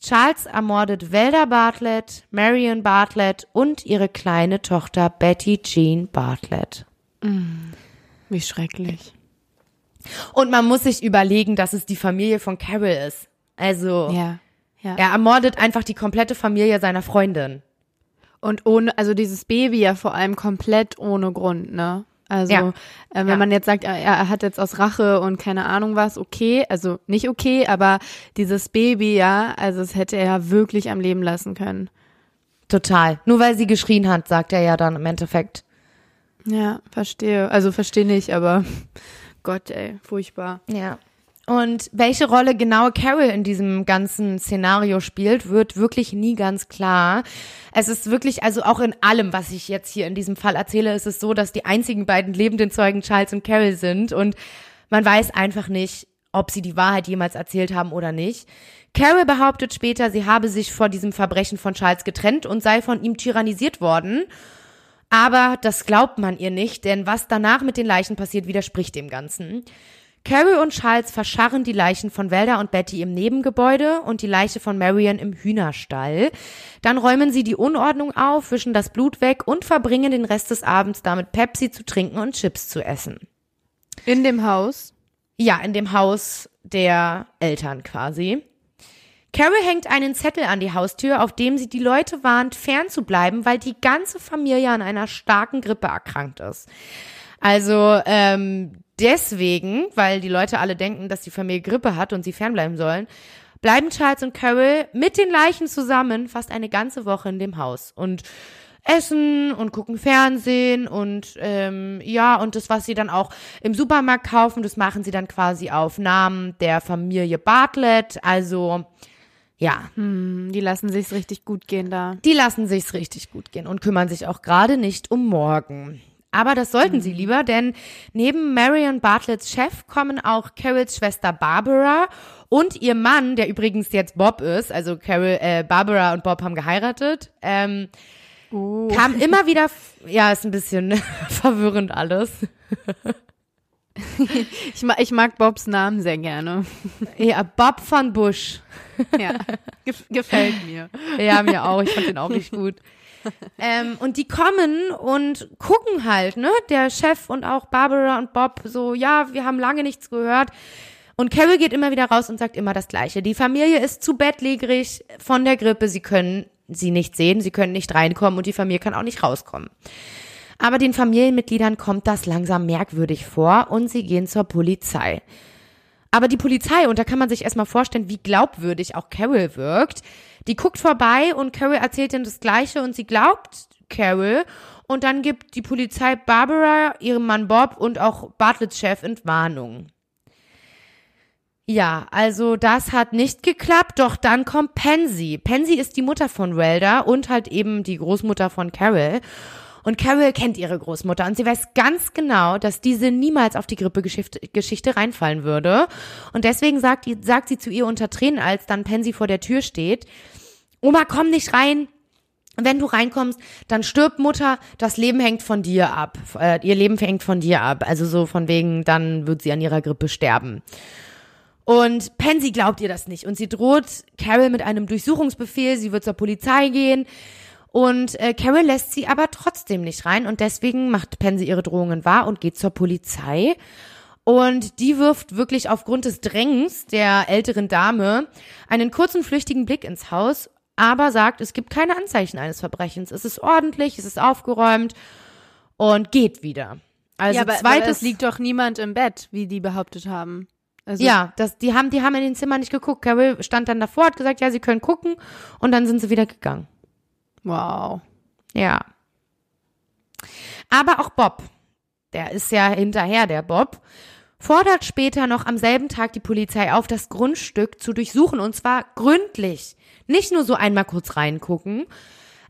Charles ermordet Velda Bartlett, Marion Bartlett und ihre kleine Tochter Betty Jean Bartlett. Wie schrecklich. Und man muss sich überlegen, dass es die Familie von Carol ist. Also, Ja. Ja. er ermordet einfach die komplette Familie seiner Freundin. Und ohne, also dieses Baby ja vor allem komplett ohne Grund, ne? Also, Ja. äh, wenn Ja. man jetzt sagt, er, er hat jetzt aus Rache und keine Ahnung was, okay, also nicht okay, aber dieses Baby, ja, also es hätte er ja wirklich am Leben lassen können. Total. Nur weil sie geschrien hat, sagt er ja dann im Endeffekt. Ja, verstehe. Also verstehe nicht, aber Gott, ey, furchtbar. Ja. Und welche Rolle genau Carol in diesem ganzen Szenario spielt, wird wirklich nie ganz klar. Es ist wirklich, also auch in allem, was ich jetzt hier in diesem Fall erzähle, ist es so, dass die einzigen beiden lebenden Zeugen Charles und Carol sind und man weiß einfach nicht, ob sie die Wahrheit jemals erzählt haben oder nicht. Carol behauptet später, sie habe sich vor diesem Verbrechen von Charles getrennt und sei von ihm tyrannisiert worden. Aber das glaubt man ihr nicht, denn was danach mit den Leichen passiert, widerspricht dem Ganzen. Carol und Charles verscharren die Leichen von Velda und Betty im Nebengebäude und die Leiche von Marion im Hühnerstall. Dann räumen sie die Unordnung auf, wischen das Blut weg und verbringen den Rest des Abends damit, Pepsi zu trinken und Chips zu essen. In dem Haus? Ja, in dem Haus der Eltern quasi. Carol hängt einen Zettel an die Haustür, auf dem sie die Leute warnt, fernzubleiben, weil die ganze Familie an einer starken Grippe erkrankt ist. Also ähm, deswegen, weil die Leute alle denken, dass die Familie Grippe hat und sie fernbleiben sollen, bleiben Charles und Carol mit den Leichen zusammen fast eine ganze Woche in dem Haus und essen und gucken Fernsehen und ähm, ja und das, was sie dann auch im Supermarkt kaufen, das machen sie dann quasi auf Namen der Familie Bartlett. Also ja, Hm, die lassen sich's richtig gut gehen da. die lassen sich's richtig gut gehen und kümmern sich auch gerade nicht um morgen. Aber das sollten sie lieber, denn neben Marion Bartletts Chef kommen auch Carols Schwester Barbara und ihr Mann, der übrigens jetzt Bob ist, also Carol, äh, Barbara und Bob haben geheiratet, ähm, Oh. kam immer wieder, ja, ist ein bisschen verwirrend alles. Ich, ma ich mag Bobs Namen sehr gerne. Ja, Bob von Bush. Ja, gef gefällt mir. Ja, mir auch. Ich fand den auch nicht gut. Ähm, und die kommen und gucken halt, ne? Der Chef und auch Barbara und Bob so, ja, wir haben lange nichts gehört. Und Carol geht immer wieder raus und sagt immer das Gleiche. Die Familie ist zu bettlägerig von der Grippe. Sie können sie nicht sehen, sie können nicht reinkommen und die Familie kann auch nicht rauskommen. Aber den Familienmitgliedern kommt das langsam merkwürdig vor und sie gehen zur Polizei. Aber die Polizei, und da kann man sich erstmal vorstellen, wie glaubwürdig auch Carol wirkt, die guckt vorbei und Carol erzählt ihnen das Gleiche und sie glaubt Carol und dann gibt die Polizei Barbara, ihrem Mann Bob und auch Bartletts Chef Entwarnung. Ja, also das hat nicht geklappt, doch dann kommt Pansy. Pansy ist die Mutter von Welda und halt eben die Großmutter von Carol. Und Carol kennt ihre Großmutter und sie weiß ganz genau, dass diese niemals auf die Grippegeschichte Geschichte reinfallen würde. Und deswegen sagt, sagt sie zu ihr unter Tränen, als dann Pansy vor der Tür steht, Oma, komm nicht rein. Wenn du reinkommst, dann stirbt Mutter, das Leben hängt von dir ab. Äh, ihr Leben hängt von dir ab. Also so von wegen, dann wird sie an ihrer Grippe sterben. Und Pansy glaubt ihr das nicht und sie droht Carol mit einem Durchsuchungsbefehl, sie wird zur Polizei gehen und äh, Carol lässt sie aber trotzdem nicht rein und deswegen macht Pansy ihre Drohungen wahr und geht zur Polizei. Und die wirft wirklich aufgrund des Drängens der älteren Dame einen kurzen flüchtigen Blick ins Haus, aber sagt, es gibt keine Anzeichen eines Verbrechens. Es ist ordentlich, es ist aufgeräumt und geht wieder. Also ja, aber, zweites aber es liegt doch niemand im Bett, wie die behauptet haben. Also, Ja, das, die haben, die haben in den Zimmern nicht geguckt. Carol stand dann davor, hat gesagt, ja, sie können gucken und dann sind sie wieder gegangen. Wow. Ja. Aber auch Bob, der ist ja hinterher, der Bob, fordert später noch am selben Tag die Polizei auf, das Grundstück zu durchsuchen und zwar gründlich. Nicht nur so einmal kurz reingucken.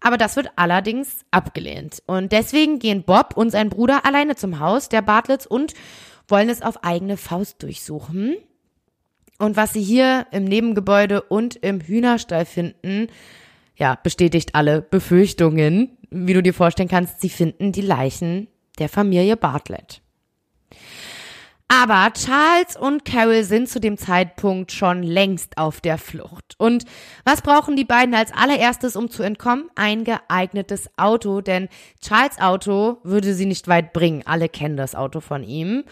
Aber das wird allerdings abgelehnt. Und deswegen gehen Bob und sein Bruder alleine zum Haus der Bartletts und wollen es auf eigene Faust durchsuchen. Und was sie hier im Nebengebäude und im Hühnerstall finden, ja, bestätigt alle Befürchtungen. Wie du dir vorstellen kannst, sie finden die Leichen der Familie Bartlett. Aber Charles und Carol sind zu dem Zeitpunkt schon längst auf der Flucht. Und was brauchen die beiden als allererstes, um zu entkommen? Ein geeignetes Auto, denn Charles Auto würde sie nicht weit bringen. Alle kennen das Auto von ihm.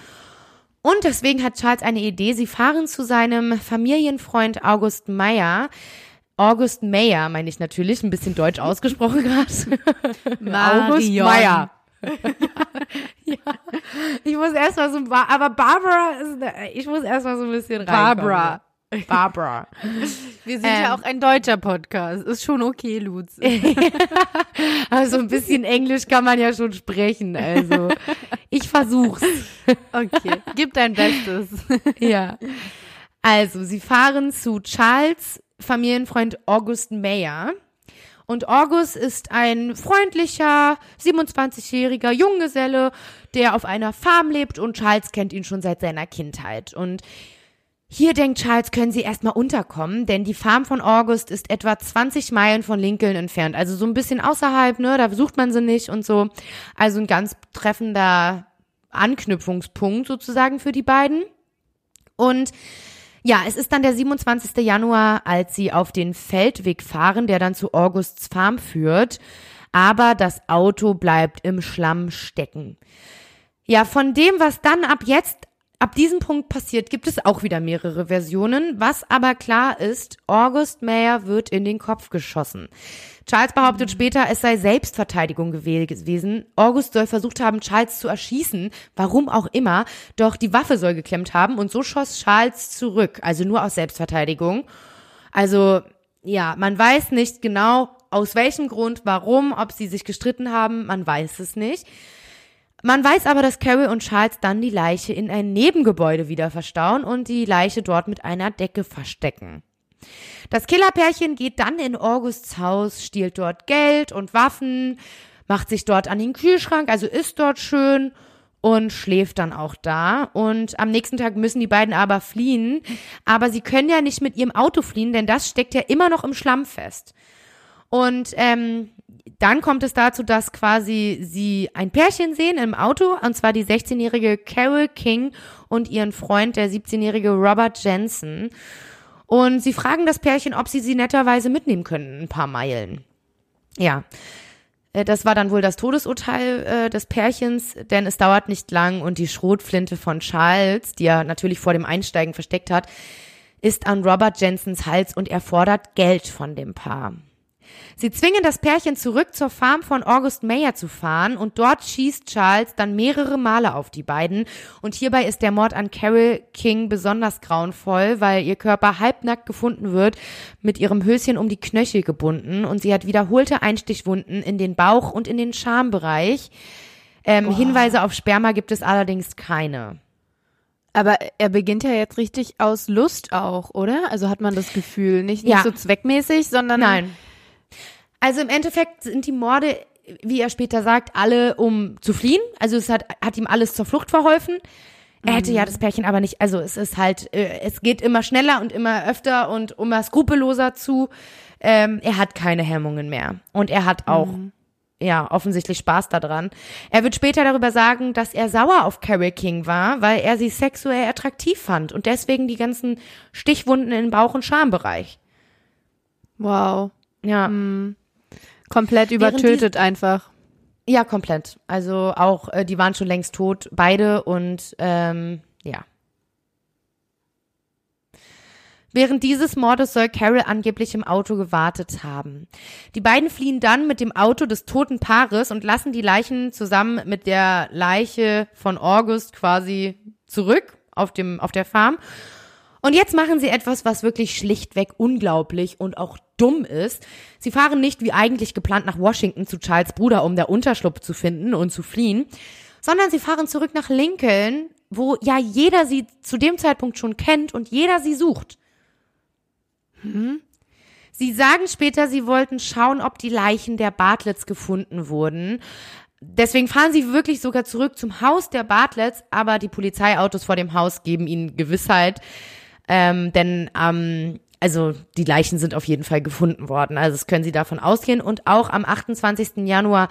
Und deswegen hat Charles eine Idee. Sie fahren zu seinem Familienfreund August Meyer. August Meyer, meine ich natürlich, ein bisschen deutsch ausgesprochen gerade. August. Meyer. ja, ich muss erstmal so, aber Barbara ist, ich muss erstmal so ein bisschen rein. Barbara. Barbara. Wir sind Ähm. ja auch ein deutscher Podcast. Ist schon okay, Lutz. Also ein bisschen Englisch kann man ja schon sprechen, also ich versuch's. Okay. Gib dein Bestes. Ja. Also, sie fahren zu Charles Familienfreund August Mayer. Und August ist ein freundlicher, 27-jähriger Junggeselle, der auf einer Farm lebt und Charles kennt ihn schon seit seiner Kindheit. Und hier denkt Charles, können sie erstmal unterkommen, denn die Farm von August ist etwa 20 Meilen von Lincoln entfernt. Also so ein bisschen außerhalb, ne, da besucht man sie nicht und so. Also ein ganz treffender Anknüpfungspunkt sozusagen für die beiden. Und ja, es ist dann der 27. Januar, als sie auf den Feldweg fahren, der dann zu Augusts Farm führt. Aber das Auto bleibt im Schlamm stecken. Ja, von dem, was dann ab jetzt, ab diesem Punkt passiert, gibt es auch wieder mehrere Versionen. Was aber klar ist, August Mayer wird in den Kopf geschossen. Charles behauptet später, es sei Selbstverteidigung gewesen. August soll versucht haben, Charles zu erschießen, warum auch immer, doch die Waffe soll geklemmt haben und so schoss Charles zurück, also nur aus Selbstverteidigung. Also, ja, man weiß nicht genau, aus welchem Grund, warum, ob sie sich gestritten haben, man weiß es nicht. Man weiß aber, dass Carol und Charles dann die Leiche in ein Nebengebäude wieder verstauen und die Leiche dort mit einer Decke verstecken. Das Killerpärchen geht dann in Augusts Haus, stiehlt dort Geld und Waffen, macht sich dort an den Kühlschrank, also isst dort schön und schläft dann auch da. Und am nächsten Tag müssen die beiden aber fliehen. Aber sie können ja nicht mit ihrem Auto fliehen, denn das steckt ja immer noch im Schlamm fest. Und ähm, dann kommt es dazu, dass quasi sie ein Pärchen sehen im Auto, und zwar die 16-jährige Carol King und ihren Freund, der 17-jährige Robert Jensen. Und sie fragen das Pärchen, ob sie sie netterweise mitnehmen können, ein paar Meilen. Ja. Äh, das war dann wohl das Todesurteil äh, des Pärchens, denn es dauert nicht lang und die Schrotflinte von Charles, die er natürlich vor dem Einsteigen versteckt hat, ist an Robert Jensens Hals und er fordert Geld von dem Paar. Sie zwingen das Pärchen zurück zur Farm von August Mayer zu fahren und dort schießt Charles dann mehrere Male auf die beiden und hierbei ist der Mord an Carol King besonders grauenvoll, weil ihr Körper halbnackt gefunden wird, mit ihrem Höschen um die Knöchel gebunden und sie hat wiederholte Einstichwunden in den Bauch und in den Schambereich. Ähm, Hinweise auf Sperma gibt es allerdings keine. Aber er beginnt ja jetzt richtig aus Lust auch, oder? Also hat man das Gefühl, nicht, nicht Ja. so zweckmäßig, sondern Nein. Also im Endeffekt sind die Morde, wie er später sagt, alle um zu fliehen. Also es hat, hat ihm alles zur Flucht verholfen. Er hätte ja das Pärchen aber nicht, also es ist halt, äh, es geht immer schneller und immer öfter und immer skrupelloser zu. Ähm, er hat keine Hemmungen mehr. Und er hat auch, ja, offensichtlich Spaß daran. Er wird später darüber sagen, dass er sauer auf Carol King war, weil er sie sexuell attraktiv fand und deswegen die ganzen Stichwunden im Bauch- und Schambereich. wow, Ja. Komplett übertötet einfach. Ja, komplett. Also auch, äh, die waren schon längst tot, beide und ähm, ja. Während dieses Mordes soll Carol angeblich im Auto gewartet haben. Die beiden fliehen dann mit dem Auto des toten Paares und lassen die Leichen zusammen mit der Leiche von August quasi zurück auf dem auf der Farm. Und jetzt machen sie etwas, was wirklich schlichtweg unglaublich und auch dumm ist. Sie fahren nicht wie eigentlich geplant nach Washington zu Charles Bruder, um der Unterschlupf zu finden und zu fliehen, sondern sie fahren zurück nach Lincoln, wo ja jeder sie zu dem Zeitpunkt schon kennt und jeder sie sucht. Sie sagen später, sie wollten schauen, ob die Leichen der Bartletts gefunden wurden. Deswegen fahren sie wirklich sogar zurück zum Haus der Bartletts, aber die Polizeiautos vor dem Haus geben ihnen Gewissheit, ähm, denn ähm, also die Leichen sind auf jeden Fall gefunden worden. Also das können sie davon ausgehen. Und auch am 28. Januar,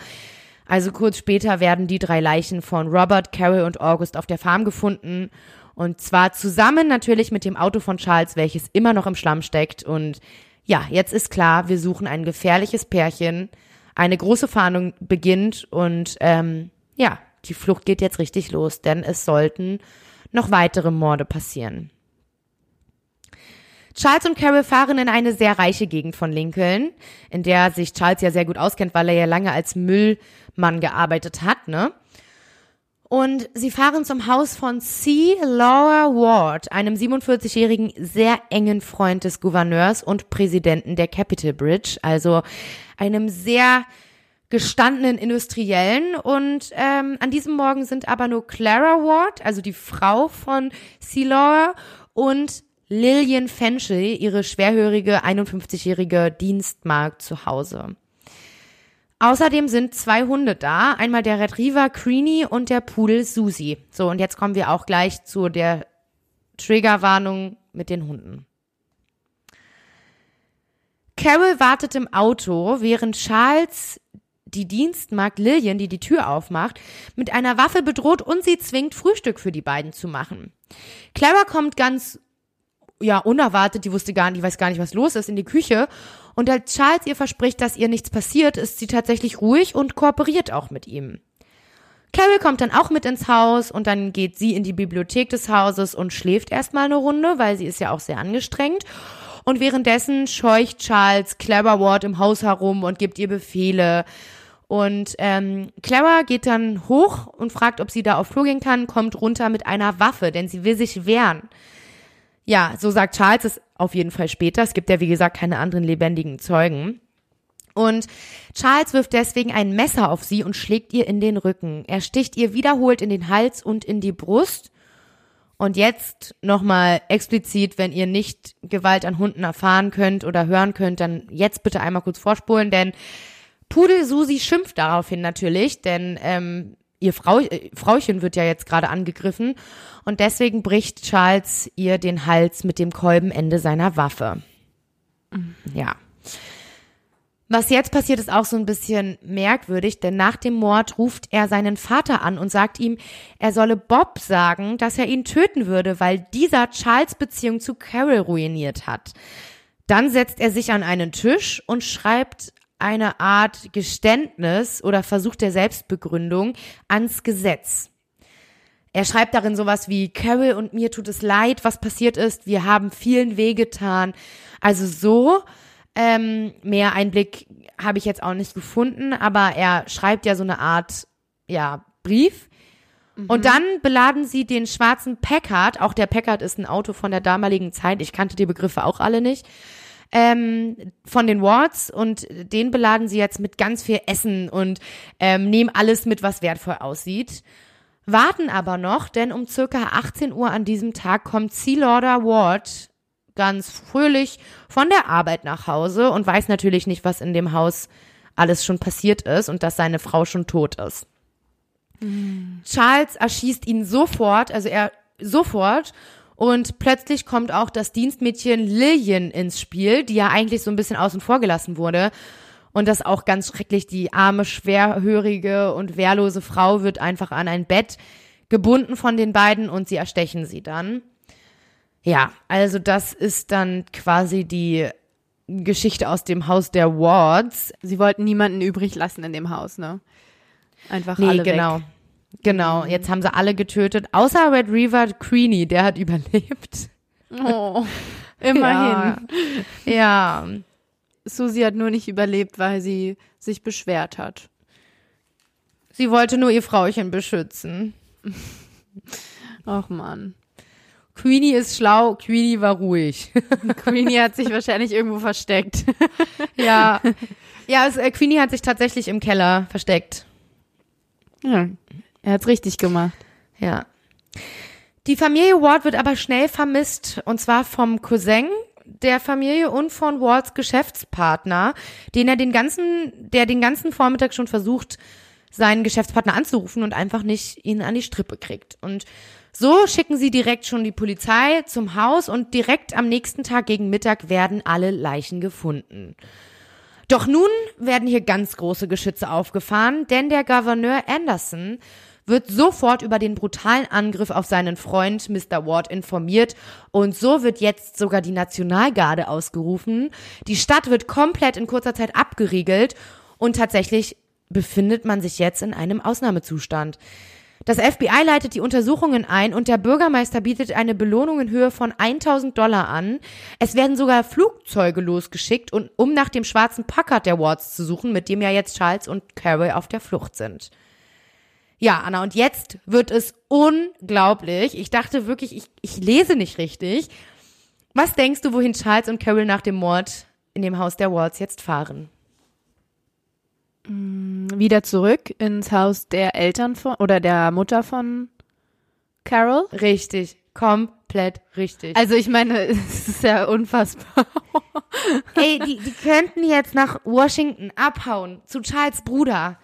also kurz später, werden die drei Leichen von Robert, Carol und August auf der Farm gefunden. Und zwar zusammen natürlich mit dem Auto von Charles, welches immer noch im Schlamm steckt. Und ja, jetzt ist klar, wir suchen ein gefährliches Pärchen. Eine große Fahndung beginnt und ähm, ja, die Flucht geht jetzt richtig los, denn es sollten noch weitere Morde passieren. Charles und Carol fahren in eine sehr reiche Gegend von Lincoln, in der sich Charles ja sehr gut auskennt, weil er ja lange als Müllmann gearbeitet hat, ne? Und sie fahren zum Haus von C. Laura Ward, einem 47-jährigen, sehr engen Freund des Gouverneurs und Präsidenten der Capitol Bridge, also einem sehr gestandenen Industriellen. Und ähm, an diesem Morgen sind aber nur Clara Ward, also die Frau von C. Laura, und Lillian Fenchel, ihre schwerhörige 51-jährige Dienstmagd zu Hause. Außerdem sind zwei Hunde da, einmal der Retriever Creenie und der Pudel Susi. So, und jetzt kommen wir auch gleich zu der Triggerwarnung mit den Hunden. Carol wartet im Auto, während Charles die Dienstmagd Lillian, die die Tür aufmacht, mit einer Waffe bedroht und sie zwingt, Frühstück für die beiden zu machen. Clara kommt ganz, ja, unerwartet, die wusste gar nicht, weiß gar nicht, was los ist, in die Küche. Und als Charles ihr verspricht, dass ihr nichts passiert, ist sie tatsächlich ruhig und kooperiert auch mit ihm. Carol kommt dann auch mit ins Haus und dann geht sie in die Bibliothek des Hauses und schläft erstmal eine Runde, weil sie ist ja auch sehr angestrengt. Und währenddessen scheucht Charles Clara Ward im Haus herum und gibt ihr Befehle. Und ähm, Clara geht dann hoch und fragt, ob sie da auf Flur gehen kann, kommt runter mit einer Waffe, denn sie will sich wehren. Ja, so sagt Charles es auf jeden Fall später. Es gibt ja, wie gesagt, keine anderen lebendigen Zeugen. Und Charles wirft deswegen ein Messer auf sie und schlägt ihr in den Rücken. Er sticht ihr wiederholt in den Hals und in die Brust. Und jetzt nochmal explizit, wenn ihr nicht Gewalt an Hunden erfahren könnt oder hören könnt, dann jetzt bitte einmal kurz vorspulen, denn Pudel Susi schimpft daraufhin natürlich, denn ähm, ihr Frau, äh, Frauchen wird ja jetzt gerade angegriffen und deswegen bricht Charles ihr den Hals mit dem Kolbenende seiner Waffe. Mhm. Ja. Was jetzt passiert, ist auch so ein bisschen merkwürdig, denn nach dem Mord ruft er seinen Vater an und sagt ihm, er solle Bob sagen, dass er ihn töten würde, weil dieser Charles Beziehung zu Carol ruiniert hat. Dann setzt er sich an einen Tisch und schreibt eine Art Geständnis oder Versuch der Selbstbegründung ans Gesetz. Er schreibt darin sowas wie, Carol und mir tut es leid, was passiert ist, wir haben vielen wehgetan. Also so, ähm, mehr Einblick habe ich jetzt auch nicht gefunden, aber er schreibt ja so eine Art, ja, Brief. Mhm. Und dann beladen sie den schwarzen Packard, auch der Packard ist ein Auto von der damaligen Zeit, ich kannte die Begriffe auch alle nicht, ähm, von den Wards und den beladen sie jetzt mit ganz viel Essen und ähm, nehmen alles mit, was wertvoll aussieht. Warten aber noch, denn um circa 18 Uhr an diesem Tag kommt Sealorder Ward ganz fröhlich von der Arbeit nach Hause und weiß natürlich nicht, was in dem Haus alles schon passiert ist und dass seine Frau schon tot ist. Mhm. Charles erschießt ihn sofort, also er sofort und plötzlich kommt auch das Dienstmädchen Lillian ins Spiel, die ja eigentlich so ein bisschen außen vor gelassen wurde. Und das auch ganz schrecklich. Die arme, schwerhörige und wehrlose Frau wird einfach an ein Bett gebunden von den beiden und sie erstechen sie dann. Ja, also das ist dann quasi die Geschichte aus dem Haus der Wards. Sie wollten niemanden übrig lassen in dem Haus, ne? Einfach nee, alle genau. Weg. Genau, jetzt haben sie alle getötet, außer Red Reaver Creenie, der hat überlebt. Oh, immerhin. Ja. ja. Susi hat nur nicht überlebt, weil sie sich beschwert hat. Sie wollte nur ihr Frauchen beschützen. Ach man. Queenie ist schlau, Queenie war ruhig. Queenie hat sich wahrscheinlich irgendwo versteckt. ja. Ja, es, äh, Queenie hat sich tatsächlich im Keller versteckt. Ja, er hat's richtig gemacht. Ja. Die Familie Ward wird aber schnell vermisst, und zwar vom Cousin der Familie und von Wards Geschäftspartner, den er den ganzen, der den ganzen Vormittag schon versucht, seinen Geschäftspartner anzurufen und einfach nicht ihn an die Strippe kriegt. Und so schicken sie direkt schon die Polizei zum Haus und direkt am nächsten Tag gegen Mittag werden alle Leichen gefunden. Doch nun werden hier ganz große Geschütze aufgefahren, denn der Gouverneur Anderson wird sofort über den brutalen Angriff auf seinen Freund Mr. Ward informiert und so wird jetzt sogar die Nationalgarde ausgerufen. Die Stadt wird komplett in kurzer Zeit abgeriegelt und tatsächlich befindet man sich jetzt in einem Ausnahmezustand. Das FBI leitet die Untersuchungen ein und der Bürgermeister bietet eine Belohnung in Höhe von 1000 Dollar an. Es werden sogar Flugzeuge losgeschickt, um nach dem schwarzen Packard der Wards zu suchen, mit dem ja jetzt Charles und Carol auf der Flucht sind. Ja, Anna, und jetzt wird es unglaublich. Ich dachte wirklich, ich, ich lese nicht richtig. Was denkst du, wohin Charles und Carol nach dem Mord in dem Haus der Wards jetzt fahren? Mm, wieder zurück ins Haus der Eltern von oder der Mutter von Carol? Richtig, komplett richtig. Also ich meine, es ist ja unfassbar. Ey, die, die könnten jetzt nach Washington abhauen zu Charles Bruder.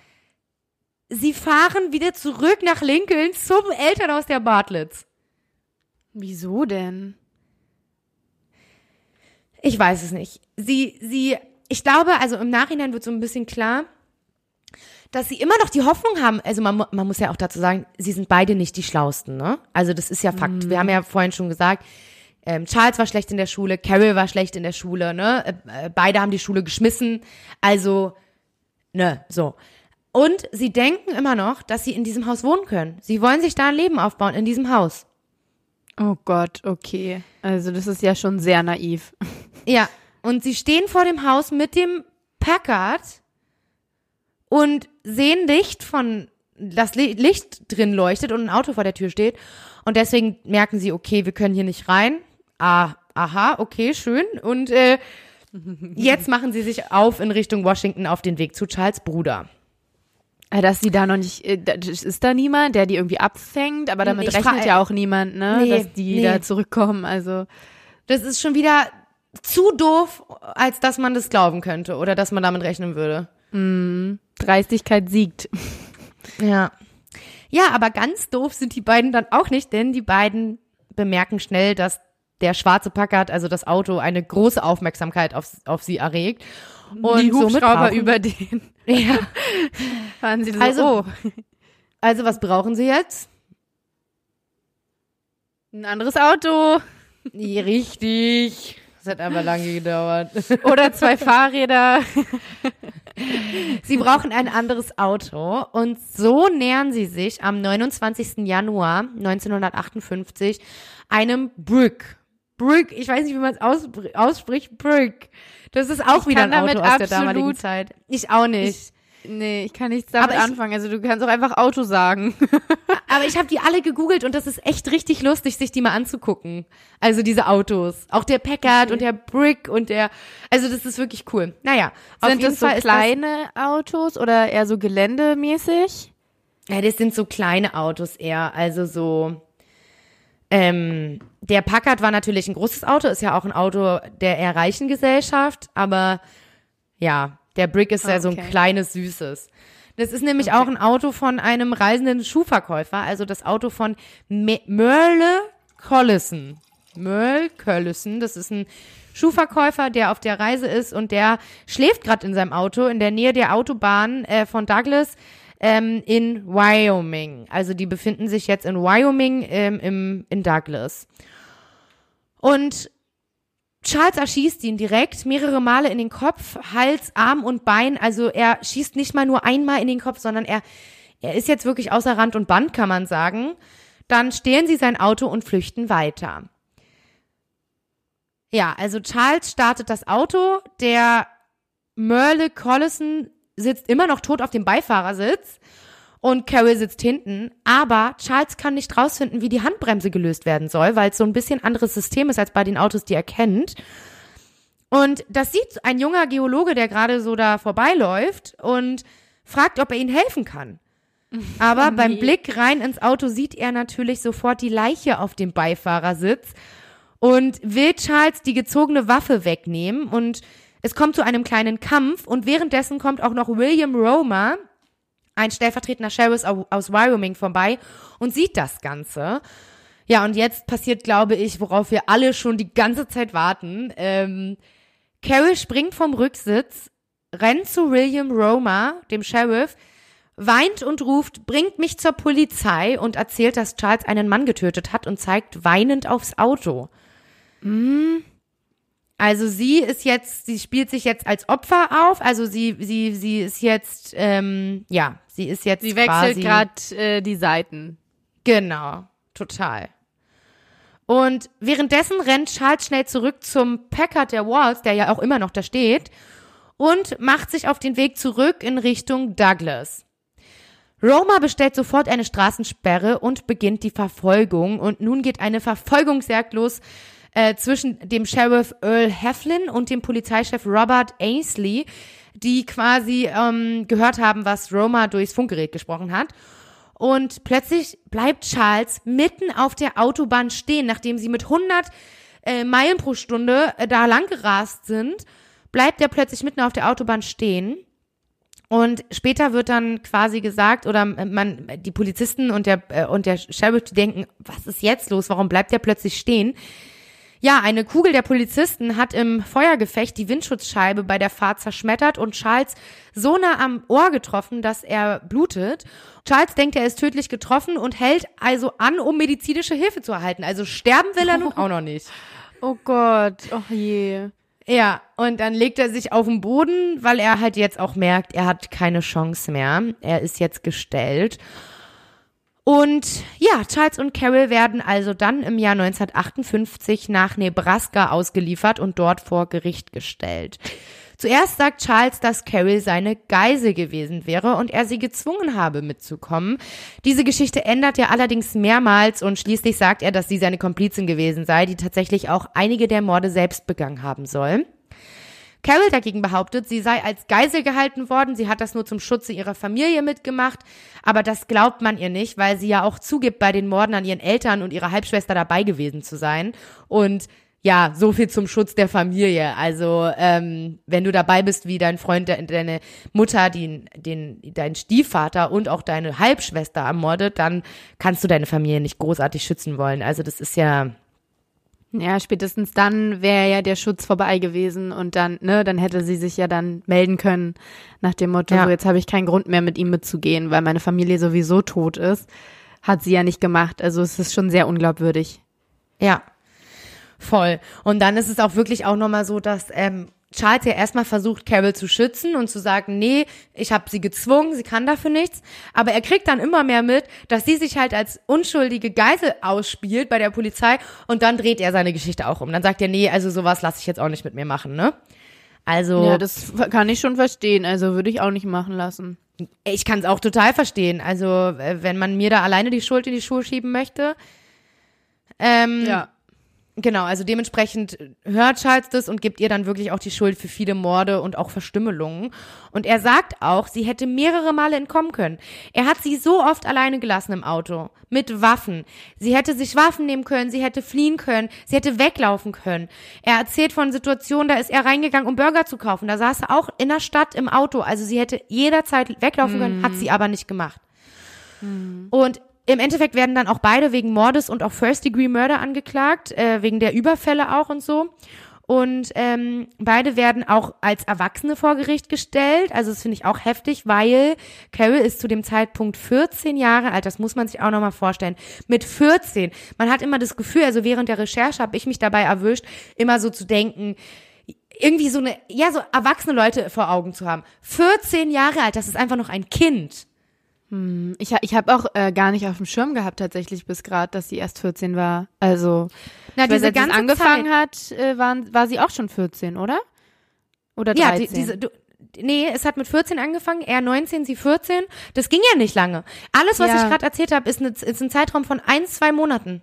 Sie fahren wieder zurück nach Lincoln zum Elternhaus der Bartletts. Wieso denn? Ich weiß es nicht. Sie, sie, ich glaube, also im Nachhinein wird so ein bisschen klar, dass sie immer noch die Hoffnung haben, also man, man muss ja auch dazu sagen, sie sind beide nicht die Schlausten, ne? Also das ist ja Fakt. Wir haben ja vorhin schon gesagt, ähm, Charles war schlecht in der Schule, Carol war schlecht in der Schule, ne? Äh, äh, beide haben die Schule geschmissen. Also, ne, so. Und sie denken immer noch, dass sie in diesem Haus wohnen können. Sie wollen sich da ein Leben aufbauen, in diesem Haus. Oh Gott, okay. Also das ist ja schon sehr naiv. Ja, und sie stehen vor dem Haus mit dem Packard und sehen Licht von, das Li- Licht drin leuchtet und ein Auto vor der Tür steht. Und deswegen merken sie, okay, wir können hier nicht rein. Ah, aha, okay, schön. Und äh, jetzt machen sie sich auf in Richtung Washington auf den Weg zu Charles Bruder. Äh, Dass sie da noch nicht, äh, ist da niemand, der die irgendwie abfängt, aber damit Ich rechnet ja auch niemand, ne, Nee, dass die nee. da zurückkommen, also. Das ist schon wieder zu doof, als dass man das glauben könnte oder dass man damit rechnen würde. Dreistigkeit siegt. Ja. Ja, aber ganz doof sind die beiden dann auch nicht, denn die beiden bemerken schnell, dass der schwarze Packard, also das Auto, eine große Aufmerksamkeit auf, auf sie erregt. Und die Hubschrauber über den. Ja. Waren sie so, Also- oh, Also was brauchen sie jetzt? ein anderes Auto Nee, Richtig. Das hat aber lange gedauert. oder zwei Fahrräder. Sie brauchen ein anderes Auto und so nähern sie sich am 29. Januar 1958 einem Brick. Brick, ich weiß nicht, wie man es ausspricht, Brick. Das ist auch Ich wieder ein Auto aus der damaligen Zeit. Ich auch nicht. Nee, ich kann nichts damit ich- anfangen. Also du kannst auch einfach Auto sagen. Aber ich habe die alle gegoogelt und das ist echt richtig lustig, sich die mal anzugucken. Also diese Autos. Auch der Packard und der Brick und der, also das ist wirklich cool. Naja, auf Sind jeden das so Fall ist kleine Autos oder eher so geländemäßig? Ja, das sind so kleine Autos eher, also so, ähm, der Packard war natürlich ein großes Auto, ist ja auch ein Auto der eher reichen Gesellschaft, aber ja, der Brick ist ja so ein Okay. kleines, süßes. Das ist nämlich auch ein Auto von einem reisenden Schuhverkäufer, also das Auto von Me Merle Collison. Merle Collison, das ist ein Schuhverkäufer, der auf der Reise ist und der schläft gerade in seinem Auto in der Nähe der Autobahn äh, von Douglas ähm, in Wyoming. Also die befinden sich jetzt in Wyoming ähm, im, in Douglas. Und Charles erschießt ihn direkt mehrere Male in den Kopf, Hals, Arm und Bein. Also er schießt nicht mal nur einmal in den Kopf, sondern er, er ist jetzt wirklich außer Rand und Band, kann man sagen. Dann stehlen sie sein Auto und flüchten weiter. Ja, also Charles startet das Auto, der Merle Collison sitzt immer noch tot auf dem Beifahrersitz und Carol sitzt hinten, aber Charles kann nicht rausfinden, wie die Handbremse gelöst werden soll, weil es so ein bisschen anderes System ist als bei den Autos, die er kennt. Und das sieht ein junger Geologe, der gerade so da vorbeiläuft und fragt, ob er ihnen helfen kann. Aber beim Blick rein ins Auto sieht er natürlich sofort die Leiche auf dem Beifahrersitz und will Charles die gezogene Waffe wegnehmen und es kommt zu einem kleinen Kampf und währenddessen kommt auch noch William Romer, ein stellvertretender Sheriff au- aus Wyoming vorbei und sieht das Ganze. Ja, und jetzt passiert, glaube ich, worauf wir alle schon die ganze Zeit warten. Ähm, Carol springt vom Rücksitz, rennt zu William Romer, dem Sheriff, weint und ruft, bringt mich zur Polizei und erzählt, dass Charles einen Mann getötet hat und zeigt weinend aufs Auto. Also sie ist jetzt, sie spielt sich jetzt als Opfer auf, also sie, sie, sie ist jetzt, ähm, ja, sie ist jetzt Sie wechselt gerade äh, die Seiten. Genau, total. Und währenddessen rennt Charles schnell zurück zum Packard der Walls, der ja auch immer noch da steht, und macht sich auf den Weg zurück in Richtung Douglas. Roma bestellt sofort eine Straßensperre und beginnt die Verfolgung. Und nun geht eine Verfolgungsjagd los äh, zwischen dem Sheriff Earl Heflin und dem Polizeichef Robert Ainsley, die quasi ähm, gehört haben, was Roma durchs Funkgerät gesprochen hat. Und plötzlich bleibt Charles mitten auf der Autobahn stehen, nachdem sie mit 100 äh, Meilen pro Stunde äh, da lang gerast sind, bleibt er plötzlich mitten auf der Autobahn stehen. Und später wird dann quasi gesagt, oder man, die Polizisten und der, äh, und der Sheriff, denken, was ist jetzt los? Warum bleibt der plötzlich stehen? Ja, eine Kugel der Polizisten hat im Feuergefecht die Windschutzscheibe bei der Fahrt zerschmettert und Charles so nah am Ohr getroffen, dass er blutet. Charles denkt, er ist tödlich getroffen und hält also an, um medizinische Hilfe zu erhalten. Also sterben will er nun auch noch nicht. Oh Gott, oh je. Ja, und dann legt er sich auf den Boden, weil er halt jetzt auch merkt, er hat keine Chance mehr. Er ist jetzt gestellt. Und ja, Charles und Carol werden also dann im Jahr 1958 nach Nebraska ausgeliefert und dort vor Gericht gestellt. Zuerst sagt Charles, dass Carol seine Geisel gewesen wäre und er sie gezwungen habe mitzukommen. Diese Geschichte ändert er allerdings mehrmals und schließlich sagt er, dass sie seine Komplizin gewesen sei, die tatsächlich auch einige der Morde selbst begangen haben soll. Carol dagegen behauptet, sie sei als Geisel gehalten worden, sie hat das nur zum Schutze ihrer Familie mitgemacht, aber das glaubt man ihr nicht, weil sie ja auch zugibt, bei den Morden an ihren Eltern und ihrer Halbschwester dabei gewesen zu sein. Und ja, so viel zum Schutz der Familie. Also ähm, wenn du dabei bist, wie dein Freund, deine Mutter, den, den, dein Stiefvater und auch deine Halbschwester ermordet, dann kannst du deine Familie nicht großartig schützen wollen. Also das ist ja ja, spätestens dann wäre ja der Schutz vorbei gewesen und dann, ne, dann hätte sie sich ja dann melden können nach dem Motto, ja. so jetzt habe ich keinen Grund mehr mit ihm mitzugehen, weil meine Familie sowieso tot ist. Hat sie ja nicht gemacht. Also es ist schon sehr unglaubwürdig. Ja, voll. Und dann ist es auch wirklich auch nochmal so, dass ähm, Charles ja erstmal versucht, Carol zu schützen und zu sagen, nee, ich habe sie gezwungen, sie kann dafür nichts. Aber er kriegt dann immer mehr mit, dass sie sich halt als unschuldige Geisel ausspielt bei der Polizei und dann dreht er seine Geschichte auch um. Dann sagt er, nee, also sowas lasse ich jetzt auch nicht mit mir machen, ne? Also. Ja, das kann ich schon verstehen. Also würde ich auch nicht machen lassen. Ich kann es auch total verstehen. Also, wenn man mir da alleine die Schuld in die Schuhe schieben möchte. Ähm, ja. Genau, also dementsprechend hört Charles das und gibt ihr dann wirklich auch die Schuld für viele Morde und auch Verstümmelungen. Und er sagt auch, sie hätte mehrere Male entkommen können. Er hat sie so oft alleine gelassen im Auto. Mit Waffen. Sie hätte sich Waffen nehmen können, sie hätte fliehen können, sie hätte weglaufen können. Er erzählt von Situationen, da ist er reingegangen, um Burger zu kaufen. Da saß er auch in der Stadt im Auto. Also sie hätte jederzeit weglaufen können, hat sie aber nicht gemacht. Mhm. Und im Endeffekt werden dann auch beide wegen Mordes und auch First-Degree-Murder angeklagt, äh, wegen der Überfälle auch und so. Und ähm, beide werden auch als Erwachsene vor Gericht gestellt. Also das finde ich auch heftig, weil Carol ist zu dem Zeitpunkt 14 Jahre alt. Das muss man sich auch nochmal vorstellen. Mit 14. Man hat immer das Gefühl, also während der Recherche habe ich mich dabei erwischt, immer so zu denken, irgendwie so eine, ja, so erwachsene Leute vor Augen zu haben. 14 Jahre alt, das ist einfach noch ein Kind. Hm, ich ich habe auch äh, gar nicht auf dem Schirm gehabt tatsächlich bis gerade, dass sie erst 14 war. Also, Na, diese weil, ganze angefangen Zeit. hat, äh, waren, war sie auch schon 14, oder? Oder 13? Ja, die, diese, du, nee, es hat mit 14 angefangen, er 19, sie 14. Das ging ja nicht lange. Alles, was ja. ich gerade erzählt habe, ist, ne, ist ein Zeitraum von ein, zwei Monaten.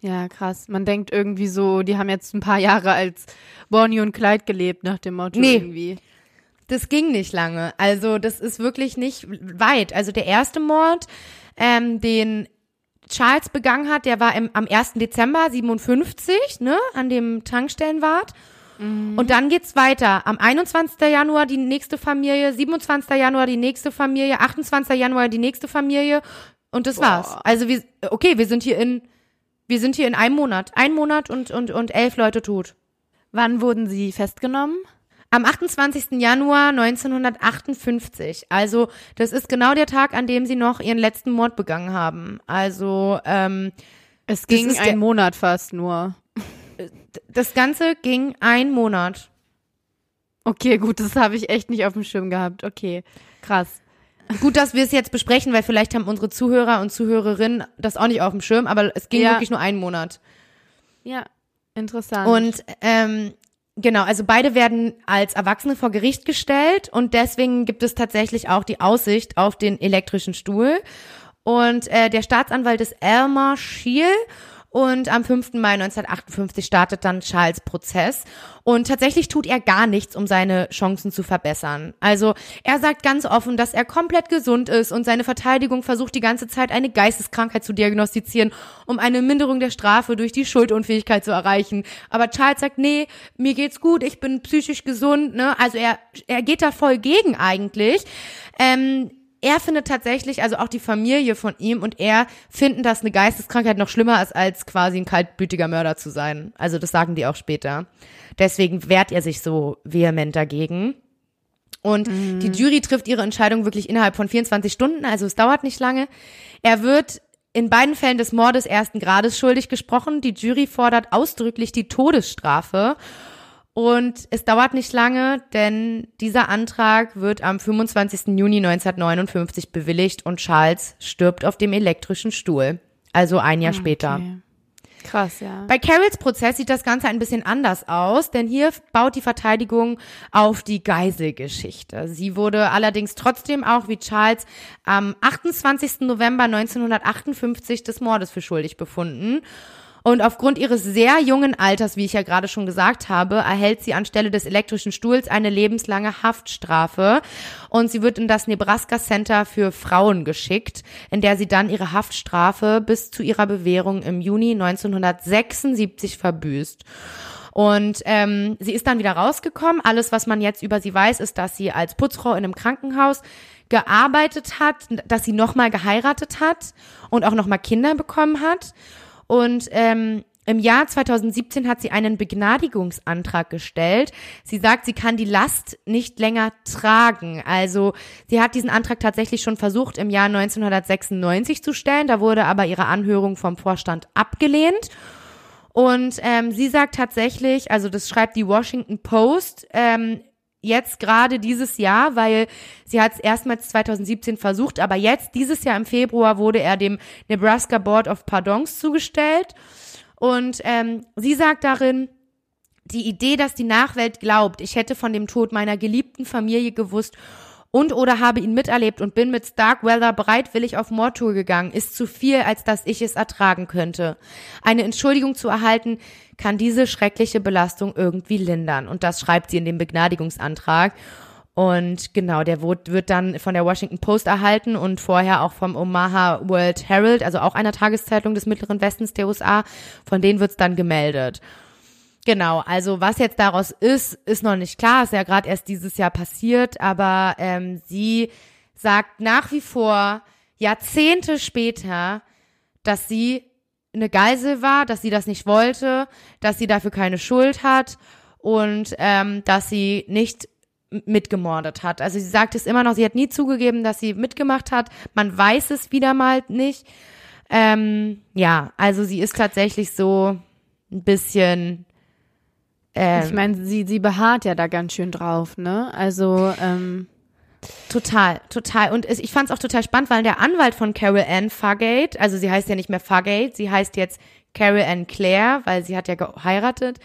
Ja, krass. Man denkt irgendwie so, die haben jetzt ein paar Jahre als Bonnie und Clyde gelebt, nach dem Motto nee. irgendwie. Das ging nicht lange. Also das ist wirklich nicht weit. Also der erste Mord, ähm, den Charles begangen hat, der war im, am 1. Dezember 57, ne, an dem Tankstellenwart. Mhm. Und dann geht's weiter. Am 21. Januar die nächste Familie, 27. Januar die nächste Familie, 28. Januar die nächste Familie und das Boah. war's. Also wir, okay, wir sind hier in, wir sind hier in einem Monat. Ein Monat und, und, und elf Leute tot. Wann wurden sie festgenommen? Am 28. Januar 1958. Also das ist genau der Tag, an dem sie noch ihren letzten Mord begangen haben. Also ähm, es ging ein Monat fast nur. Das Ganze ging ein Monat. Okay, gut, das habe ich echt nicht auf dem Schirm gehabt. Okay, krass. Gut, dass wir es jetzt besprechen, weil vielleicht haben unsere Zuhörer und Zuhörerinnen das auch nicht auf dem Schirm, aber es ging ja. wirklich nur einen Monat. Ja, interessant. Und ähm, Genau, also beide werden als Erwachsene vor Gericht gestellt und deswegen gibt es tatsächlich auch die Aussicht auf den elektrischen Stuhl. Und äh, der Staatsanwalt ist Elmer Schiel und am 5. Mai 1958 startet dann Charles Prozess. Und tatsächlich tut er gar nichts, um seine Chancen zu verbessern. Also er sagt ganz offen, dass er komplett gesund ist und seine Verteidigung versucht die ganze Zeit eine Geisteskrankheit zu diagnostizieren, um eine Minderung der Strafe durch die Schuldunfähigkeit zu erreichen. Aber Charles sagt, nee, mir geht's gut, ich bin psychisch gesund. Ne? Also er, er geht da voll gegen eigentlich. Ähm, er findet tatsächlich, also auch die Familie von ihm und er finden, dass eine Geisteskrankheit noch schlimmer ist, als quasi ein kaltblütiger Mörder zu sein. Also das sagen die auch später. Deswegen wehrt er sich so vehement dagegen. Und mhm. die Jury trifft ihre Entscheidung wirklich innerhalb von 24 Stunden, also es dauert nicht lange. Er wird in beiden Fällen des Mordes ersten Grades schuldig gesprochen. Die Jury fordert ausdrücklich die Todesstrafe. Und es dauert nicht lange, denn dieser Antrag wird am 25. Juni 1959 bewilligt und Charles stirbt auf dem elektrischen Stuhl. Also ein Jahr okay. später. Krass, ja. Bei Carols Prozess sieht das Ganze ein bisschen anders aus, denn hier baut die Verteidigung auf die Geiselgeschichte. Sie wurde allerdings trotzdem auch wie Charles am 28. November 1958 des Mordes für schuldig befunden. Und aufgrund ihres sehr jungen Alters, wie ich ja gerade schon gesagt habe, erhält sie anstelle des elektrischen Stuhls eine lebenslange Haftstrafe. Und sie wird in das Nebraska Center für Frauen geschickt, in der sie dann ihre Haftstrafe bis zu ihrer Bewährung im Juni 1976 verbüßt. Und ähm, sie ist dann wieder rausgekommen. Alles, was man jetzt über sie weiß, ist, dass sie als Putzfrau in einem Krankenhaus gearbeitet hat, dass sie nochmal geheiratet hat und auch nochmal Kinder bekommen hat. Und ähm, im Jahr 2017 hat sie einen Begnadigungsantrag gestellt. Sie sagt, sie kann die Last nicht länger tragen. Also sie hat diesen Antrag tatsächlich schon versucht im Jahr 1996 zu stellen. Da wurde aber ihre Anhörung vom Vorstand abgelehnt. Und ähm, sie sagt tatsächlich, also das schreibt die Washington Post, ähm, jetzt gerade dieses Jahr, weil sie hat es erstmals 2017 versucht, aber jetzt, dieses Jahr im Februar, wurde er dem Nebraska Board of Pardons zugestellt. Und ähm, sie sagt darin, die Idee, dass die Nachwelt glaubt, ich hätte von dem Tod meiner geliebten Familie gewusst und oder habe ihn miterlebt und bin mit Starkweather bereitwillig auf Mordtour gegangen, ist zu viel, als dass ich es ertragen könnte. Eine Entschuldigung zu erhalten, kann diese schreckliche Belastung irgendwie lindern. Und das schreibt sie in dem Begnadigungsantrag. Und genau, der wird dann von der Washington Post erhalten und vorher auch vom Omaha World Herald, also auch einer Tageszeitung des Mittleren Westens der USA. Von denen wird's dann gemeldet. Genau, also was jetzt daraus ist, ist noch nicht klar, ist ja gerade erst dieses Jahr passiert, aber ähm, sie sagt nach wie vor, Jahrzehnte später, dass sie eine Geisel war, dass sie das nicht wollte, dass sie dafür keine Schuld hat und ähm, dass sie nicht mitgemordet hat. Also sie sagt es immer noch, sie hat nie zugegeben, dass sie mitgemacht hat. Man weiß es wieder mal nicht. Ähm, ja, also sie ist tatsächlich so ein bisschen ähm, ich meine, sie, sie beharrt ja da ganz schön drauf, ne? Also, ähm, Total, total. Und ich fand es auch total spannend, weil der Anwalt von Carol Ann Fargate, also sie heißt ja nicht mehr Fargate, sie heißt jetzt Carol Ann Clare, weil sie hat ja geheiratet,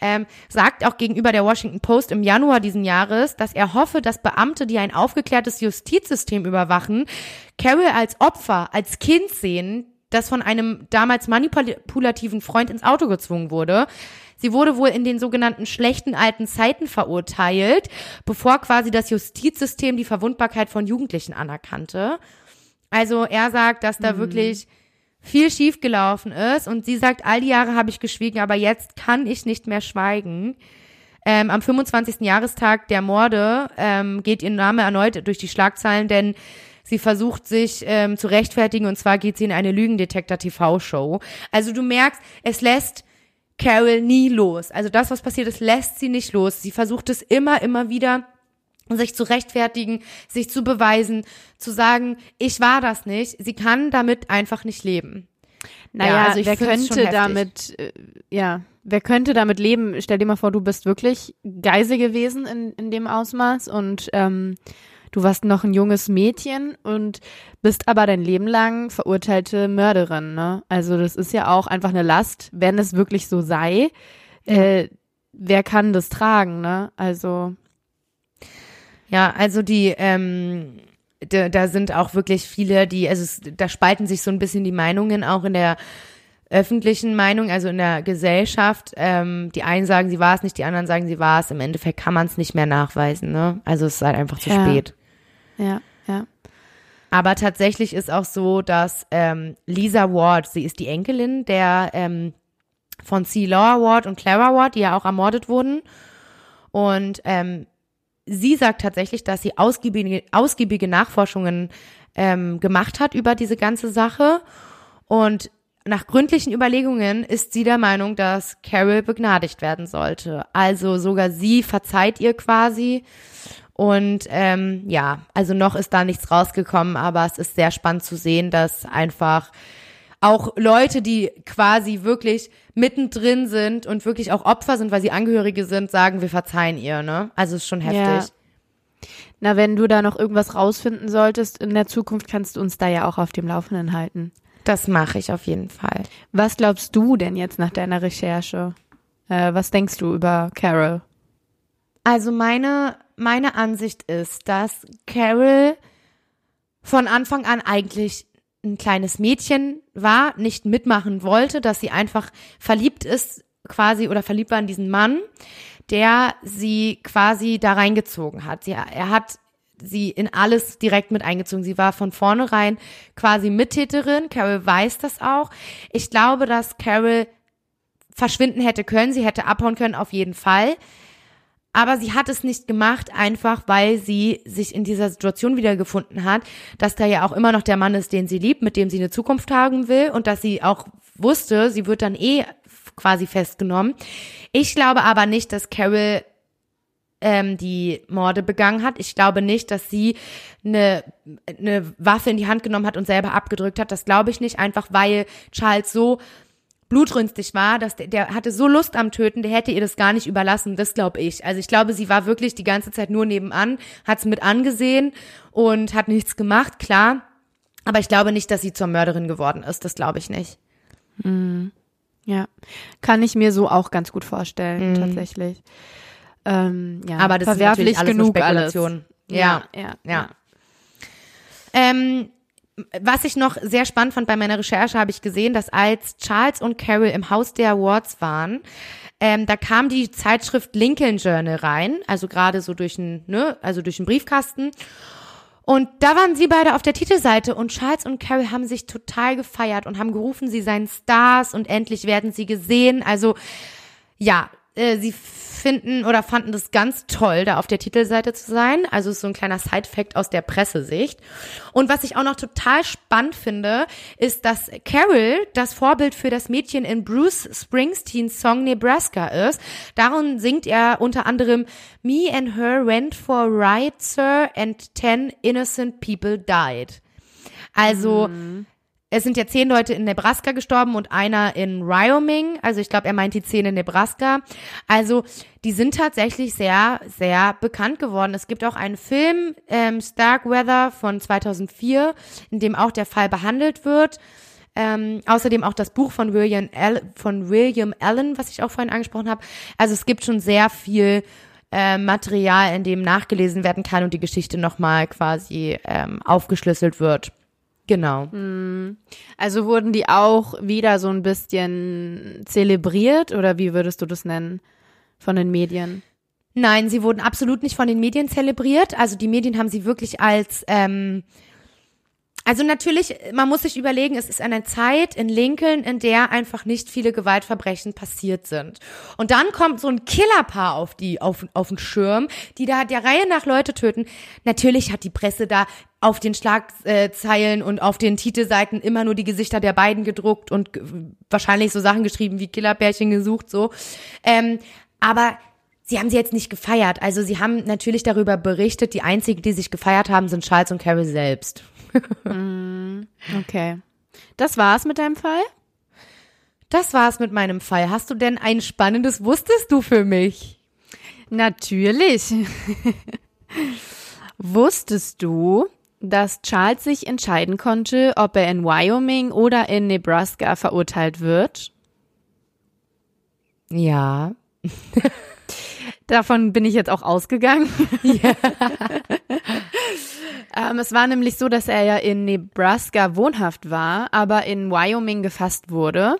ähm, sagt auch gegenüber der Washington Post im Januar diesen Jahres, dass er hoffe, dass Beamte, die ein aufgeklärtes Justizsystem überwachen, Carol als Opfer, als Kind sehen, das von einem damals manipulativen Freund ins Auto gezwungen wurde. Sie wurde wohl in den sogenannten schlechten alten Zeiten verurteilt, bevor quasi das Justizsystem die Verwundbarkeit von Jugendlichen anerkannte. Also er sagt, dass da mhm. wirklich viel schiefgelaufen ist und sie sagt, all die Jahre habe ich geschwiegen, aber jetzt kann ich nicht mehr schweigen. Ähm, am 25. Jahrestag der Morde ähm, geht ihr Name erneut durch die Schlagzeilen, denn sie versucht sich ähm, zu rechtfertigen und zwar geht sie in eine Lügendetektor-TV-Show. Also du merkst, es lässt Carol nie los. Also das, was passiert ist, lässt sie nicht los. Sie versucht es immer, immer wieder sich zu rechtfertigen, sich zu beweisen, zu sagen, ich war das nicht. Sie kann damit einfach nicht leben. Naja, ja, also wer könnte damit, äh, ja, wer könnte damit leben? Stell dir mal vor, du bist wirklich Geise gewesen in, in dem Ausmaß und ähm, Du warst noch ein junges Mädchen und bist aber dein Leben lang verurteilte Mörderin. Ne? Also das ist ja auch einfach eine Last, wenn es wirklich so sei. Äh, wer kann das tragen? Ne? Also ja, also die ähm, da, da sind auch wirklich viele, die also es, da spalten sich so ein bisschen die Meinungen auch in der öffentlichen Meinung, also in der Gesellschaft. Ähm, die einen sagen, sie war es nicht, die anderen sagen, sie war es. Im Endeffekt kann man es nicht mehr nachweisen. Ne? Also es ist halt einfach zu ja. spät. Ja, ja. Aber tatsächlich ist auch so, dass ähm, Lisa Ward, sie ist die Enkelin der ähm, von C. Laura Ward und Clara Ward, die ja auch ermordet wurden. Und ähm, sie sagt tatsächlich, dass sie ausgiebige, ausgiebige Nachforschungen ähm, gemacht hat über diese ganze Sache und nach gründlichen Überlegungen ist sie der Meinung, dass Carol begnadigt werden sollte. Also sogar sie verzeiht ihr quasi. Und ähm, ja, also noch ist da nichts rausgekommen, aber es ist sehr spannend zu sehen, dass einfach auch Leute, die quasi wirklich mittendrin sind und wirklich auch Opfer sind, weil sie Angehörige sind, sagen, wir verzeihen ihr, ne? Also ist schon heftig. Ja. Na, wenn du da noch irgendwas rausfinden solltest in der Zukunft, kannst du uns da ja auch auf dem Laufenden halten. Das mache ich auf jeden Fall. Was glaubst du denn jetzt nach deiner Recherche? Äh, was denkst du über Carol? Also meine, meine Ansicht ist, dass Carol von Anfang an eigentlich ein kleines Mädchen war, nicht mitmachen wollte, dass sie einfach verliebt ist quasi oder verliebt war in diesen Mann, der sie quasi da reingezogen hat. Sie, er hat sie in alles direkt mit eingezogen. Sie war von vornherein quasi Mittäterin. Carol weiß das auch. Ich glaube, dass Carol verschwinden hätte können. Sie hätte abhauen können, auf jeden Fall. Aber sie hat es nicht gemacht, einfach weil sie sich in dieser Situation wiedergefunden hat, dass da ja auch immer noch der Mann ist, den sie liebt, mit dem sie eine Zukunft haben will und dass sie auch wusste, sie wird dann eh quasi festgenommen. Ich glaube aber nicht, dass Carol ähm, die Morde begangen hat. Ich glaube nicht, dass sie eine, eine Waffe in die Hand genommen hat und selber abgedrückt hat. Das glaube ich nicht, einfach weil Charles so blutrünstig war, dass der, der hatte so Lust am Töten, der hätte ihr das gar nicht überlassen, das glaube ich. Also ich glaube, sie war wirklich die ganze Zeit nur nebenan, hat's mit angesehen und hat nichts gemacht, klar. Aber ich glaube nicht, dass sie zur Mörderin geworden ist, das glaube ich nicht. Mhm. Ja, kann ich mir so auch ganz gut vorstellen, mhm. tatsächlich. Ähm, ja, aber das verwerflich ist genug Spekulation. Ja, ja, ja. ja. Ähm, was ich noch sehr spannend fand bei meiner Recherche, habe ich gesehen, dass als Charles und Carol im Haus der Awards waren, ähm, da kam die Zeitschrift Lincoln Journal rein, also gerade so durch einen, ne, also durch einen Briefkasten. Und da waren sie beide auf der Titelseite und Charles und Carol haben sich total gefeiert und haben gerufen, sie seien Stars und endlich werden sie gesehen. Also ja, äh, sie finden oder fanden das ganz toll, da auf der Titelseite zu sein. Also so ein kleiner Side-Fact aus der Pressesicht. Und was ich auch noch total spannend finde, ist, dass Carol das Vorbild für das Mädchen in Bruce Springsteens Song Nebraska ist. Darum singt er unter anderem Me and her went for a ride, sir, and ten innocent people died. Also, mhm es sind ja zehn Leute in Nebraska gestorben und einer in Wyoming. Also ich glaube, er meint die zehn in Nebraska. Also die sind tatsächlich sehr, sehr bekannt geworden. Es gibt auch einen Film, ähm, Starkweather von 2004, in dem auch der Fall behandelt wird. Ähm, außerdem auch das Buch von William, von William Allen, was ich auch vorhin angesprochen habe. Also es gibt schon sehr viel äh, Material, in dem nachgelesen werden kann und die Geschichte nochmal quasi ähm, aufgeschlüsselt wird. Genau. Hm. Also wurden die auch wieder so ein bisschen zelebriert oder wie würdest du das nennen von den Medien? Nein, sie wurden absolut nicht von den Medien zelebriert. Also die Medien haben sie wirklich als ähm, also natürlich, man muss sich überlegen, es ist eine Zeit in Lincoln, in der einfach nicht viele Gewaltverbrechen passiert sind. Und dann kommt so ein Killerpaar auf die, auf, auf den Schirm, die da der Reihe nach Leute töten. Natürlich hat die Presse da auf den Schlagzeilen und auf den Titelseiten immer nur die Gesichter der beiden gedruckt und wahrscheinlich so Sachen geschrieben wie Killerpärchen gesucht, so. Ähm, aber sie haben sie jetzt nicht gefeiert. Also sie haben natürlich darüber berichtet. Die einzigen, die sich gefeiert haben, sind Charles und Carrie selbst. Mm, okay. Das war's mit deinem Fall? Das war's mit meinem Fall. Hast du denn ein spannendes Wusstest du für mich? Natürlich. Wusstest du, dass Charles sich entscheiden konnte, ob er in Wyoming oder in Nebraska verurteilt wird? Ja. Davon bin ich jetzt auch ausgegangen. Ja. ähm, es war nämlich so, dass er ja in Nebraska wohnhaft war, aber in Wyoming gefasst wurde.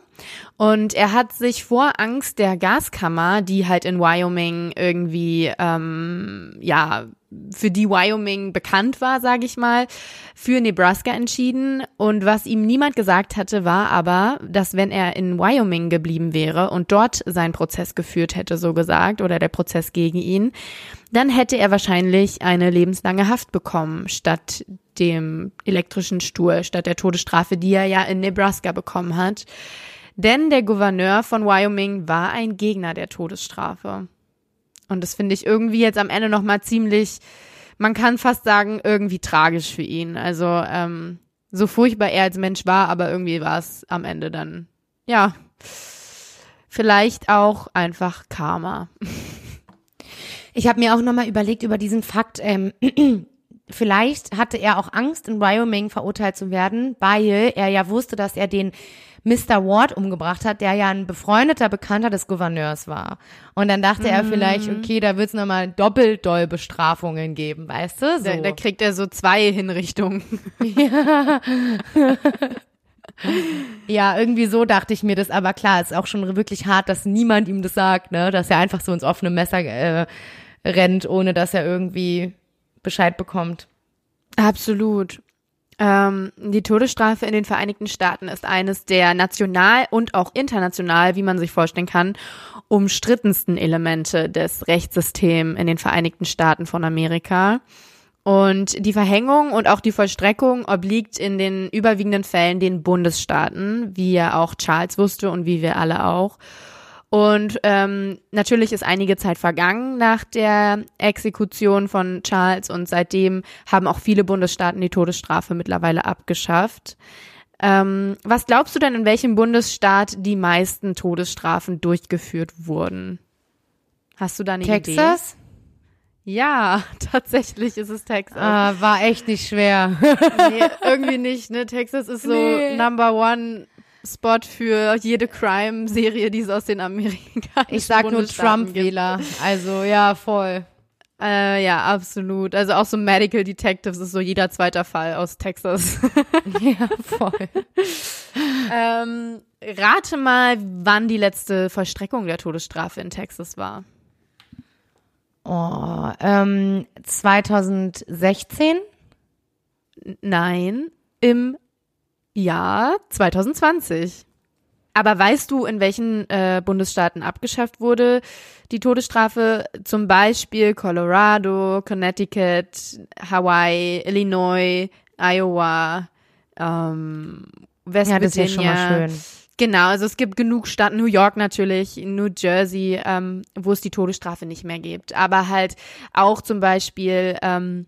Und er hat sich vor Angst der Gaskammer, die halt in Wyoming irgendwie, ähm, ja, für die Wyoming bekannt war, sage ich mal, für Nebraska entschieden. Und was ihm niemand gesagt hatte, war aber, dass wenn er in Wyoming geblieben wäre und dort seinen Prozess geführt hätte, so gesagt, oder der Prozess gegen ihn, dann hätte er wahrscheinlich eine lebenslange Haft bekommen, statt dem elektrischen Stuhl, statt der Todesstrafe, die er ja in Nebraska bekommen hat. Denn der Gouverneur von Wyoming war ein Gegner der Todesstrafe. Und das finde ich irgendwie jetzt am Ende nochmal ziemlich, man kann fast sagen, irgendwie tragisch für ihn. Also ähm, so furchtbar er als Mensch war, aber irgendwie war es am Ende dann, ja, vielleicht auch einfach Karma. Ich habe mir auch nochmal überlegt über diesen Fakt, ähm, vielleicht hatte er auch Angst, in Wyoming verurteilt zu werden, weil er ja wusste, dass er den Mr. Ward umgebracht hat, der ja ein befreundeter Bekannter des Gouverneurs war. Und dann dachte mm. er vielleicht, mhm. okay, da wird es nochmal doppelt doll Bestrafungen geben, weißt du? So. Da, da kriegt er so zwei Hinrichtungen. Ja. ja, irgendwie so dachte ich mir das, aber klar, ist auch schon wirklich hart, dass niemand ihm das sagt, ne? Dass er einfach so ins offene Messer äh, rennt, ohne dass er irgendwie Bescheid bekommt. Absolut. Ähm, die Todesstrafe in den Vereinigten Staaten ist eines der national und auch international, wie man sich vorstellen kann, umstrittensten Elemente des Rechtssystems in den Vereinigten Staaten von Amerika. Und die Verhängung und auch die Vollstreckung obliegt in den überwiegenden Fällen den Bundesstaaten, wie ja auch Charles wusste und wie wir alle auch. Und ähm, natürlich ist einige Zeit vergangen nach der Exekution von Charles und seitdem haben auch viele Bundesstaaten die Todesstrafe mittlerweile abgeschafft. Ähm, was glaubst du denn, in welchem Bundesstaat die meisten Todesstrafen durchgeführt wurden? Hast du da eine Texas? Idee? Texas? Ja, tatsächlich ist es Texas. Ah, war echt nicht schwer. nee, irgendwie nicht, ne? Texas ist so nee. Number One Spot für jede Crime-Serie, die es aus den Amerika. Ich sag nur Trump-Wähler. Also ja, voll. Äh, ja, absolut. Also auch so Medical Detectives ist so jeder zweiter Fall aus Texas. ja, voll. ähm, rate mal, wann die letzte Vollstreckung der Todesstrafe in Texas war. Oh, ähm, 2016? Nein, im ja, 2020. Aber weißt du, in welchen äh, Bundesstaaten abgeschafft wurde die Todesstrafe? Zum Beispiel Colorado, Connecticut, Hawaii, Illinois, Iowa, ähm, West ja, das Virginia. Ist ja schon mal schön. Genau, also es gibt genug Staaten, New York natürlich, New Jersey, ähm, wo es die Todesstrafe nicht mehr gibt. Aber halt auch zum Beispiel ähm,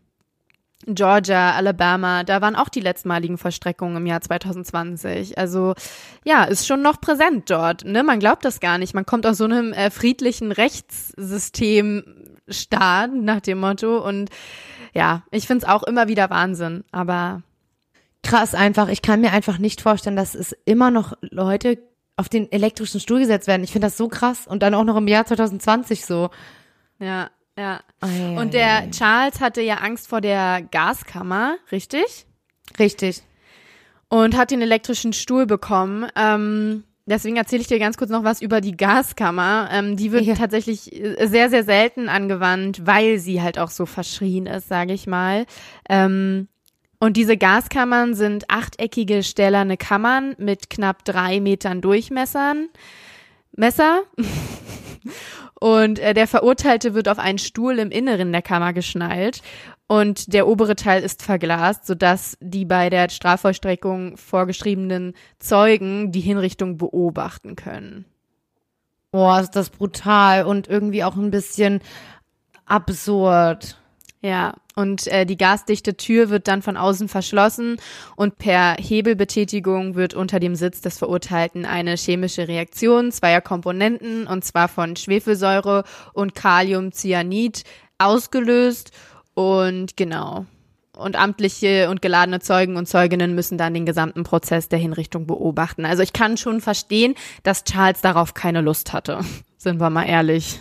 Georgia, Alabama, da waren auch die letztmaligen Vollstreckungen im Jahr 2020. Also ja, ist schon noch präsent dort. Ne? Man glaubt das gar nicht. Man kommt aus so einem äh, friedlichen Rechtssystemstaat nach dem Motto. Und ja, ich find's auch immer wieder Wahnsinn. Aber krass einfach. Ich kann mir einfach nicht vorstellen, dass es immer noch Leute auf den elektrischen Stuhl gesetzt werden. Ich finde das so krass. Und dann auch noch im Jahr 2020 so. Ja, ja. Ei, und der ei, Charles hatte ja Angst vor der Gaskammer, richtig? Richtig. Und hat den elektrischen Stuhl bekommen. Ähm, deswegen erzähle ich dir ganz kurz noch was über die Gaskammer. Ähm, die wird ja. tatsächlich sehr, sehr selten angewandt, weil sie halt auch so verschrien ist, sage ich mal. Ähm, und diese Gaskammern sind achteckige stählerne Kammern mit knapp drei Metern Durchmessern. Messer. Und äh, der Verurteilte wird auf einen Stuhl im Inneren der Kammer geschnallt und der obere Teil ist verglast, sodass die bei der Strafvollstreckung vorgeschriebenen Zeugen die Hinrichtung beobachten können. Boah, ist das brutal und irgendwie auch ein bisschen absurd. Ja, und äh, die gasdichte Tür wird dann von außen verschlossen und per Hebelbetätigung wird unter dem Sitz des Verurteilten eine chemische Reaktion zweier Komponenten, und zwar von Schwefelsäure und Kaliumcyanid, ausgelöst. Und genau. Und amtliche und geladene Zeugen und Zeuginnen müssen dann den gesamten Prozess der Hinrichtung beobachten. Also ich kann schon verstehen, dass Charles darauf keine Lust hatte. Sind wir mal ehrlich.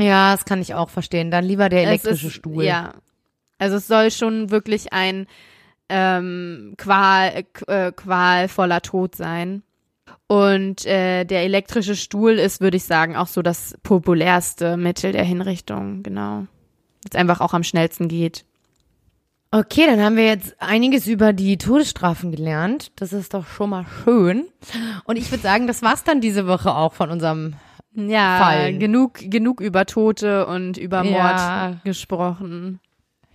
Ja, das kann ich auch verstehen. Dann lieber der elektrische ist, Stuhl. Ja. Also es soll schon wirklich ein ähm, Qual, äh, qualvoller Tod sein. Und äh, der elektrische Stuhl ist, würde ich sagen, auch so das populärste Mittel der Hinrichtung, genau. Jetzt einfach auch am schnellsten geht. Okay, dann haben wir jetzt einiges über die Todesstrafen gelernt. Das ist doch schon mal schön. Und ich würde sagen, das war's dann diese Woche auch von unserem ja, Fall. genug, genug über Tote und über Mord Ja. gesprochen.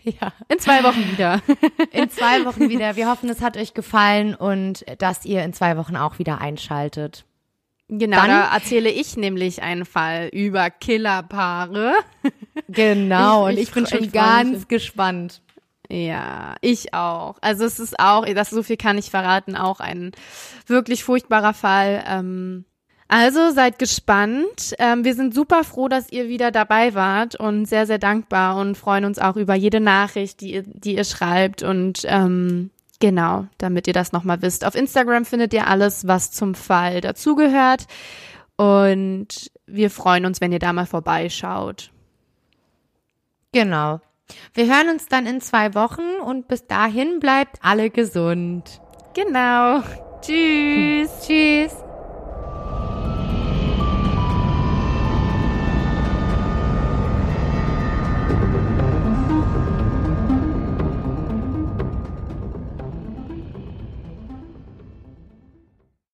Ja. In zwei Wochen wieder. In zwei Wochen wieder. Wir hoffen, es hat euch gefallen und dass ihr in zwei Wochen auch wieder einschaltet. Genau, Dann- da erzähle ich nämlich einen Fall über Killerpaare. Genau, Ich- und ich bin schon ganz gespannt. Ja, ich auch. Also es ist auch, das so viel kann ich verraten, auch ein wirklich furchtbarer Fall. Ähm, also seid gespannt. Ähm, wir sind super froh, dass ihr wieder dabei wart und sehr, sehr dankbar und freuen uns auch über jede Nachricht, die ihr, die ihr schreibt und ähm, genau, damit ihr das nochmal wisst. Auf Instagram findet ihr alles, was zum Fall dazugehört und wir freuen uns, wenn ihr da mal vorbeischaut. Genau. Wir hören uns dann in zwei Wochen und bis dahin bleibt alle gesund. Genau. Tschüss. Tschüss.